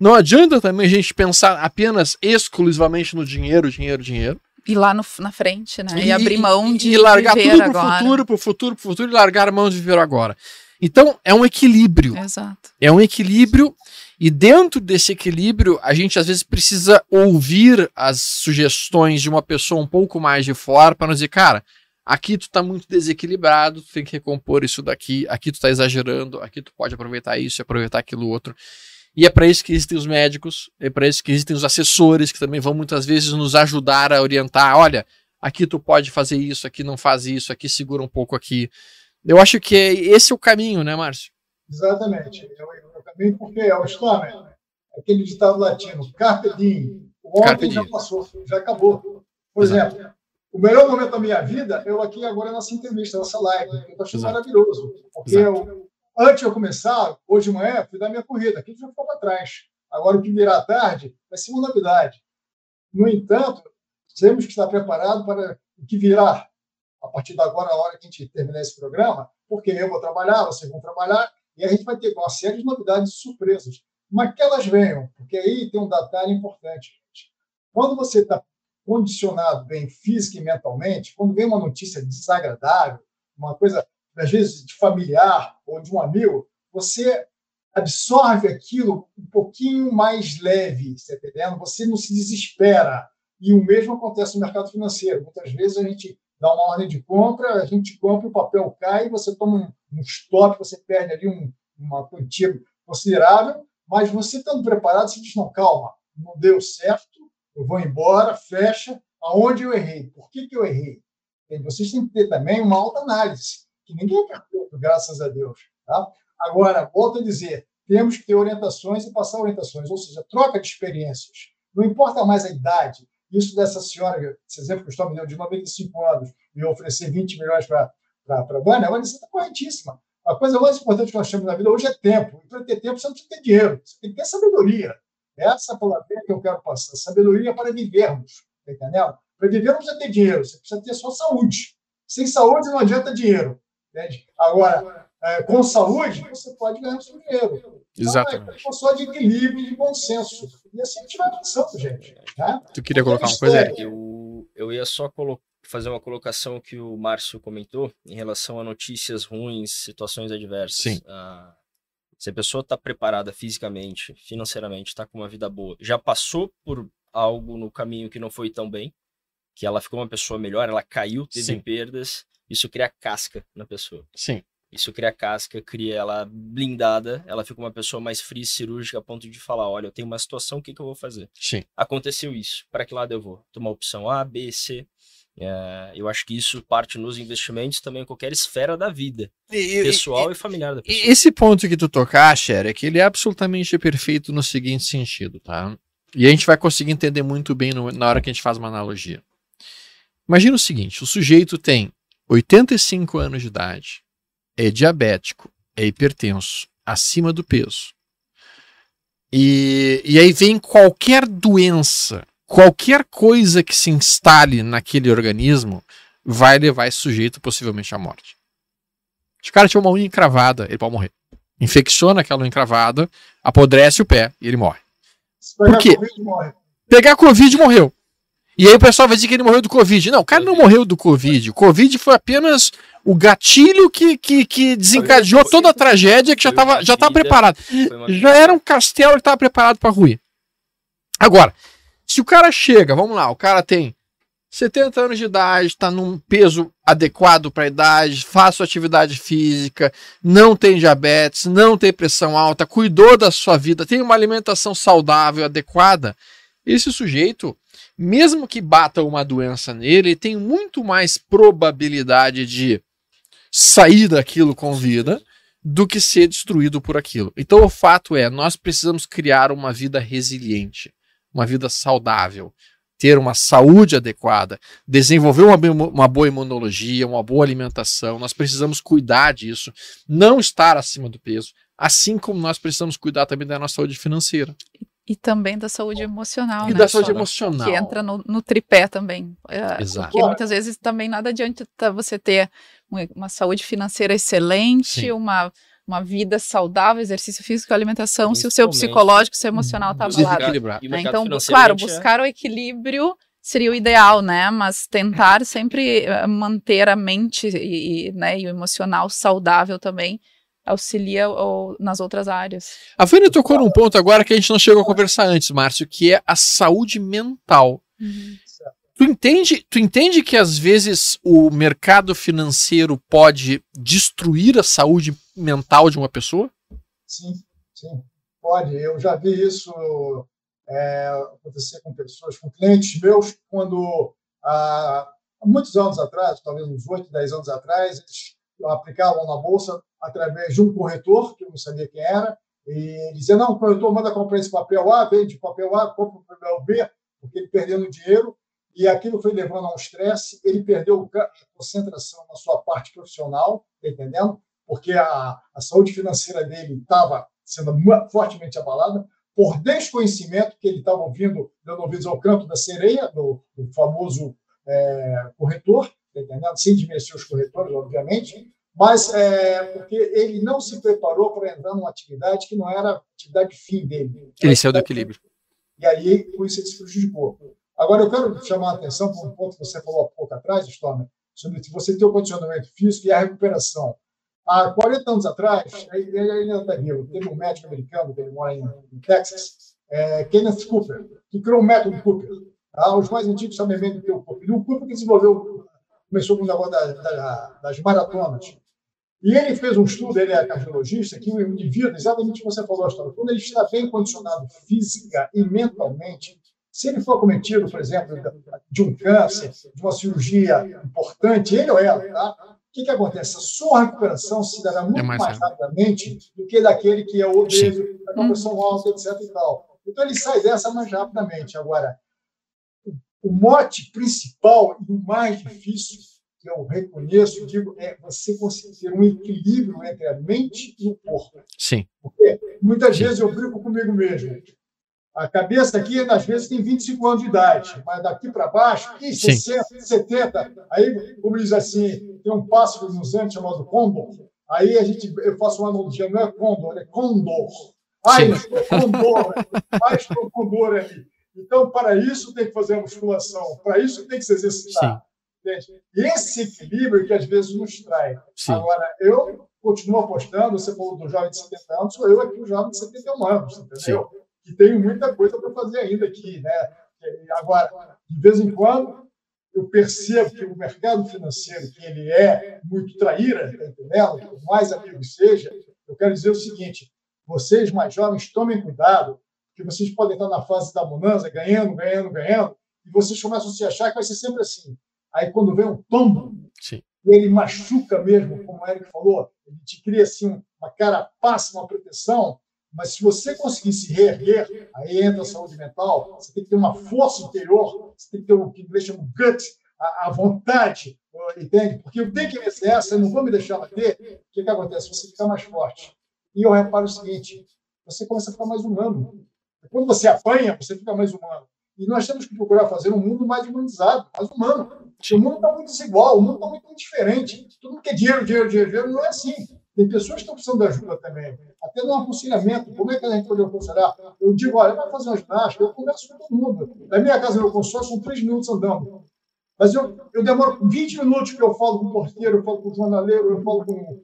A: não adianta também a gente pensar apenas exclusivamente no dinheiro, dinheiro, dinheiro.
B: E lá no, na frente, né? E, e abrir mão de
A: e largar tudo pro agora. futuro, pro futuro, pro futuro e largar a mão de viver agora. Então, é um equilíbrio.
B: Exato.
A: É um equilíbrio e dentro desse equilíbrio, a gente às vezes precisa ouvir as sugestões de uma pessoa um pouco mais de fora para nos dizer, cara, aqui tu tá muito desequilibrado, tu tem que recompor isso daqui, aqui tu tá exagerando, aqui tu pode aproveitar isso e aproveitar aquilo outro. E é para isso que existem os médicos, é para isso que existem os assessores que também vão muitas vezes nos ajudar a orientar, olha, aqui tu pode fazer isso, aqui não faz isso, aqui segura um pouco aqui. Eu acho que esse é o caminho, né, Márcio?
D: Exatamente. Eu, também porque é o Stormer, aquele ditado latino, carpe diem, o ontem já passou, já acabou. Por Exato. exemplo, o melhor momento da minha vida, eu aqui agora nessa entrevista, nessa live, eu estou achando maravilhoso, porque eu, antes de eu começar, hoje de manhã, fui dar minha corrida, aqui já ficou para trás. Agora, o que virá à tarde vai ser uma novidade. No entanto, temos que estar preparados para o que virá a partir de agora, a hora que a gente terminar esse programa, porque eu vou trabalhar, vocês vão trabalhar, e a gente vai ter uma série de novidades surpresas. Mas que elas venham, porque aí tem um detalhe importante. Gente. Quando você está condicionado bem física e mentalmente, quando vem uma notícia desagradável, uma coisa, às vezes, de familiar ou de um amigo, você absorve aquilo um pouquinho mais leve, está entendendo? Você não se desespera. E o mesmo acontece no mercado financeiro. Muitas vezes a gente dá uma ordem de compra, a gente compra, o papel cai, você toma um, um stop, você perde ali um, uma quantia considerável, mas você estando preparado, você diz, não, calma, não deu certo, eu vou embora, fecha, aonde eu errei, por que, que eu errei? Vocês têm que ter também uma alta análise, que ninguém é perfeito, graças a Deus. Tá? Agora, volto a dizer, temos que ter orientações e passar orientações, ou seja, troca de experiências. Não importa mais a idade. Isso dessa senhora, esse exemplo que eu estou me dando, de 95 anos, e oferecer 20 milhões para a Vânia, a Vânia está corretíssima. A coisa mais importante que nós temos na vida hoje é tempo. E para ter tempo, você não precisa ter dinheiro, você tem que ter sabedoria. Essa palavra que eu quero passar, sabedoria para vivermos, tá? Para viver não precisa ter dinheiro, você precisa ter só saúde. Sem saúde não adianta dinheiro. Entende? Agora, é, com saúde, você pode ganhar seu dinheiro. Então,
A: Exatamente.
D: É só de equilíbrio e de bom senso. E assim a gente vai avançando, gente. Tá?
A: Tu queria colocar uma coisa, Eric?
C: Eu, eu ia só fazer uma colocação que o Márcio comentou em relação a notícias ruins, situações adversas.
A: Sim.
C: Ah, se a pessoa está preparada fisicamente, financeiramente, está com uma vida boa, já passou por algo no caminho que não foi tão bem, que ela ficou uma pessoa melhor, ela caiu, teve Sim. perdas, isso cria casca na pessoa.
A: Sim.
C: Isso cria casca, cria ela blindada, ela fica uma pessoa mais fria e cirúrgica a ponto de falar: olha, eu tenho uma situação, o que, que eu vou fazer?
A: Sim.
C: Aconteceu isso, para que lado eu vou? Tomar opção A, B, C. É, eu acho que isso parte nos investimentos também em qualquer esfera da vida, e, pessoal e, e, familiar da pessoa.
A: Esse ponto que tu tocaste, é que ele é absolutamente perfeito no seguinte sentido, tá? E a gente vai conseguir entender muito bem no, na hora que a gente faz uma analogia. Imagina o seguinte: o sujeito tem 85 anos de idade, é diabético, é hipertenso, acima do peso. E, e aí vem qualquer doença, qualquer coisa que se instale naquele organismo, vai levar esse sujeito possivelmente à morte. Se o cara tiver uma unha encravada, ele pode morrer. Infecciona aquela unha encravada, apodrece o pé e ele morre. Por quê? Pegar Covid morreu. E aí o pessoal vai dizer que ele morreu do Covid. Não, o cara não morreu do Covid. O Covid foi apenas o gatilho que, que, que desencadeou toda a tragédia que já estava já tava preparado. Já era um castelo que estava preparado para ruir. Agora, se o cara chega, vamos lá, o cara tem 70 anos de idade, está num peso adequado para a idade, faz atividade física, não tem diabetes, não tem pressão alta, cuidou da sua vida, tem uma alimentação saudável, adequada, esse sujeito mesmo que bata uma doença nele, ele tem muito mais probabilidade de sair daquilo com vida do que ser destruído por aquilo. Então o fato é, nós precisamos criar uma vida resiliente, uma vida saudável, ter uma saúde adequada, desenvolver uma, uma boa imunologia, uma boa alimentação. Nós precisamos cuidar disso, não estar acima do peso, assim como nós precisamos cuidar também da nossa saúde financeira.
B: E também da saúde emocional,
A: e
B: né?
A: da saúde emocional.
B: Que entra no, no tripé também. É,
A: Exato.
B: Porque muitas vezes também nada adianta você ter uma, saúde financeira excelente, Sim. uma uma vida saudável, exercício físico, alimentação, se o seu psicológico, seu emocional está abalado. Né? Então, claro, buscar o equilíbrio seria o ideal, né? Mas tentar sempre eh, manter a mente e, e, né, e o emocional saudável também auxilia ou, nas outras áreas.
A: A Vânia tocou num ponto agora que a gente não chegou a conversar antes, Márcio, que é a saúde mental. Uhum. Tu entende, tu entende que às vezes o mercado financeiro pode destruir a saúde mental de uma pessoa?
D: Sim, sim, pode. Eu já vi isso é, acontecer com pessoas, com clientes meus, quando há, há muitos anos atrás, talvez uns 8, 10 anos atrás, eles aplicavam na bolsa através de um corretor, que eu não sabia quem era, e dizia, não, o corretor manda comprar esse papel A, vende papel A, compra o papel B, porque ele perdendo dinheiro, e aquilo foi levando a um estresse, ele perdeu a concentração na sua parte profissional, tá entendendo? Porque a, a saúde financeira dele estava sendo fortemente abalada, por desconhecimento que ele estava ouvindo, dando ouvidos ao canto da sereia, do, do famoso é, corretor, tá entendendo? sem desmerecer os corretores, obviamente, mas é, porque ele não se preparou para entrar numa atividade que não era a atividade fim dele.
A: Ele saiu do equilíbrio.
D: E aí, com isso, ele se prejudicou. Agora, eu quero chamar a atenção para um ponto que você falou há pouco atrás, Stormer, sobre você ter o condicionamento físico e a recuperação. Há 40 anos atrás, ele ainda está vivo, teve um médico americano, que ele mora em, em Texas, é, Kenneth Cooper, que criou o método Cooper. Tá? Os mais antigos sabem bem do que o Cooper. E o Cooper que desenvolveu, começou com o negócio da, da, das maratonas. E ele fez um estudo, ele é cardiologista, que o indivíduo, exatamente o que você falou, Astro, quando ele está bem condicionado física e mentalmente, se ele for cometido, por exemplo, de um câncer, de uma cirurgia importante, ele ou ela, tá? que, que acontece? A sua recuperação se dará muito é mais, mais rapidamente do que daquele que é obeso, está com a pressão alta, etc. E tal. Então ele sai dessa mais rapidamente. Agora, o mote principal e o mais difícil que eu reconheço, digo, é você conseguir ter um equilíbrio entre a mente e o corpo.
A: Sim.
D: Porque muitas vezes eu brinco comigo mesmo. A cabeça aqui, às vezes, tem 25 anos de idade, mas daqui para baixo, 60, 70. Aí, como diz assim, tem um pássaro nos anos chamado condor. Aí a gente, eu faço uma analogia, não é condor, é condor. Ai, estou condor, ai, estou condor ali. Então, para isso, tem que fazer a musculação, para isso, tem que se exercitar. E esse equilíbrio que às vezes nos trai. Sim. Agora, eu continuo apostando, você falou do jovem de 70 anos, sou eu aqui, o jovem de 71 anos, entendeu? Sim que tenho muita coisa para fazer ainda aqui. Né? Agora, de vez em quando, eu percebo que o mercado financeiro, que ele é muito traíra, tá entendendo? Por mais amigos seja, eu quero dizer o seguinte: vocês mais jovens, tomem cuidado, que vocês podem estar na fase da bonança, ganhando, ganhando, ganhando, e vocês começam a se achar que vai ser sempre assim. Aí, quando vem um tombo,
A: Sim.
D: ele machuca mesmo, como o Eric falou, ele te cria assim uma carapaça, uma proteção, mas se você conseguir se reerguer, aí entra a saúde mental, você tem que ter uma força interior, você tem que ter o que inglês chama gut, a, a, vontade, entende? Porque eu tenho que vencer essa, eu não vou me deixar bater. O que, que acontece? Você fica mais forte. E eu reparo o seguinte: você começa a ficar mais humano. Quando você apanha, você fica mais humano. E nós temos que procurar fazer um mundo mais humanizado, mais humano. O mundo está muito desigual, o mundo está muito diferente. Todo mundo quer dinheiro, dinheiro, dinheiro, dinheiro. Não é assim. Tem pessoas que estão precisando de ajuda também. Até no aconselhamento. Como é que a gente pode aconselhar? Eu digo, olha, vai fazer uma ginástica, eu converso com todo mundo. Na minha casa, meu consórcio, são três minutos andando. Mas eu, eu demoro 20 minutos que eu falo com o porteiro, eu falo com o jornaleiro, eu falo com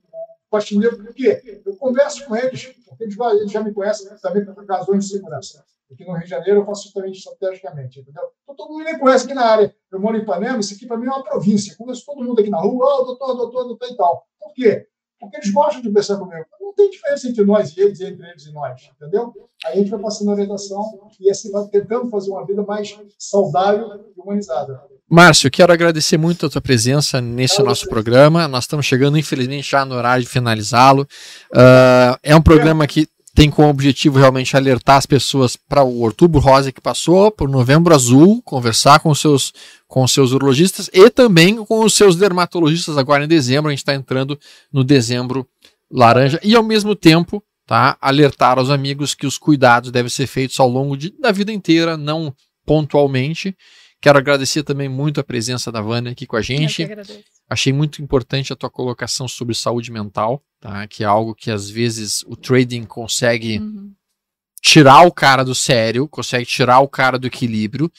D: o faxineiro. Por quê? Eu converso com eles, porque eles, eles já me conhecem também por razões de segurança. Aqui no Rio de Janeiro eu faço justamente estrategicamente, entendeu? Então, todo mundo me conhece aqui na área. Eu moro em Ipanema, isso aqui para mim é uma província. Eu conheço todo mundo aqui na rua, oh, doutor, doutor, doutor e tal. Por quê? Porque eles gostam de conversar comigo. Não tem diferença entre nós e eles, entre eles e nós, entendeu? Aí a gente vai passando orientação e assim vai tentando fazer uma vida mais saudável e humanizada.
A: Márcio, quero agradecer muito a tua presença nesse nosso programa. Nós estamos chegando, infelizmente, já no horário de finalizá-lo. Uh, é um programa que tem como objetivo realmente alertar as pessoas para o Outubro Rosa que passou, para o Novembro Azul, conversar com seus com seus urologistas e também com os seus dermatologistas agora em dezembro. A gente está entrando no dezembro laranja e ao mesmo tempo tá, alertar aos amigos que os cuidados devem ser feitos ao longo de, da vida inteira, não pontualmente. Quero agradecer também muito a presença da Vânia aqui com a gente. Eu que agradeço. Achei muito importante a tua colocação sobre saúde mental, tá? que é algo que às vezes o trading consegue uhum. tirar o cara do sério, consegue tirar o cara do equilíbrio.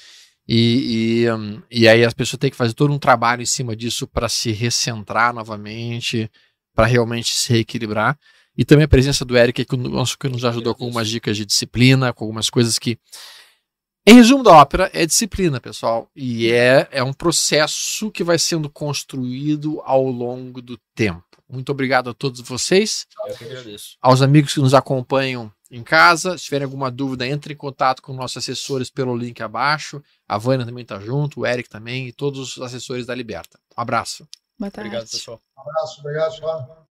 A: E, e, um, e aí as pessoas têm que fazer todo um trabalho em cima disso para se recentrar novamente, para realmente se reequilibrar. E também a presença do Eric, que, que nos ajudou com algumas dicas de disciplina, com algumas coisas que em resumo da ópera, é disciplina, pessoal. E é, é um processo que vai sendo construído ao longo do tempo. Muito obrigado a todos vocês.
C: Eu que agradeço.
A: Aos amigos que nos acompanham em casa. Se tiverem alguma dúvida, entre em contato com nossos assessores pelo link abaixo. A Vânia também está junto, o Eric também e todos os assessores da Liberta. Um abraço.
B: Boa tarde.
C: Obrigado, pessoal.
D: Um abraço, obrigado, pessoal.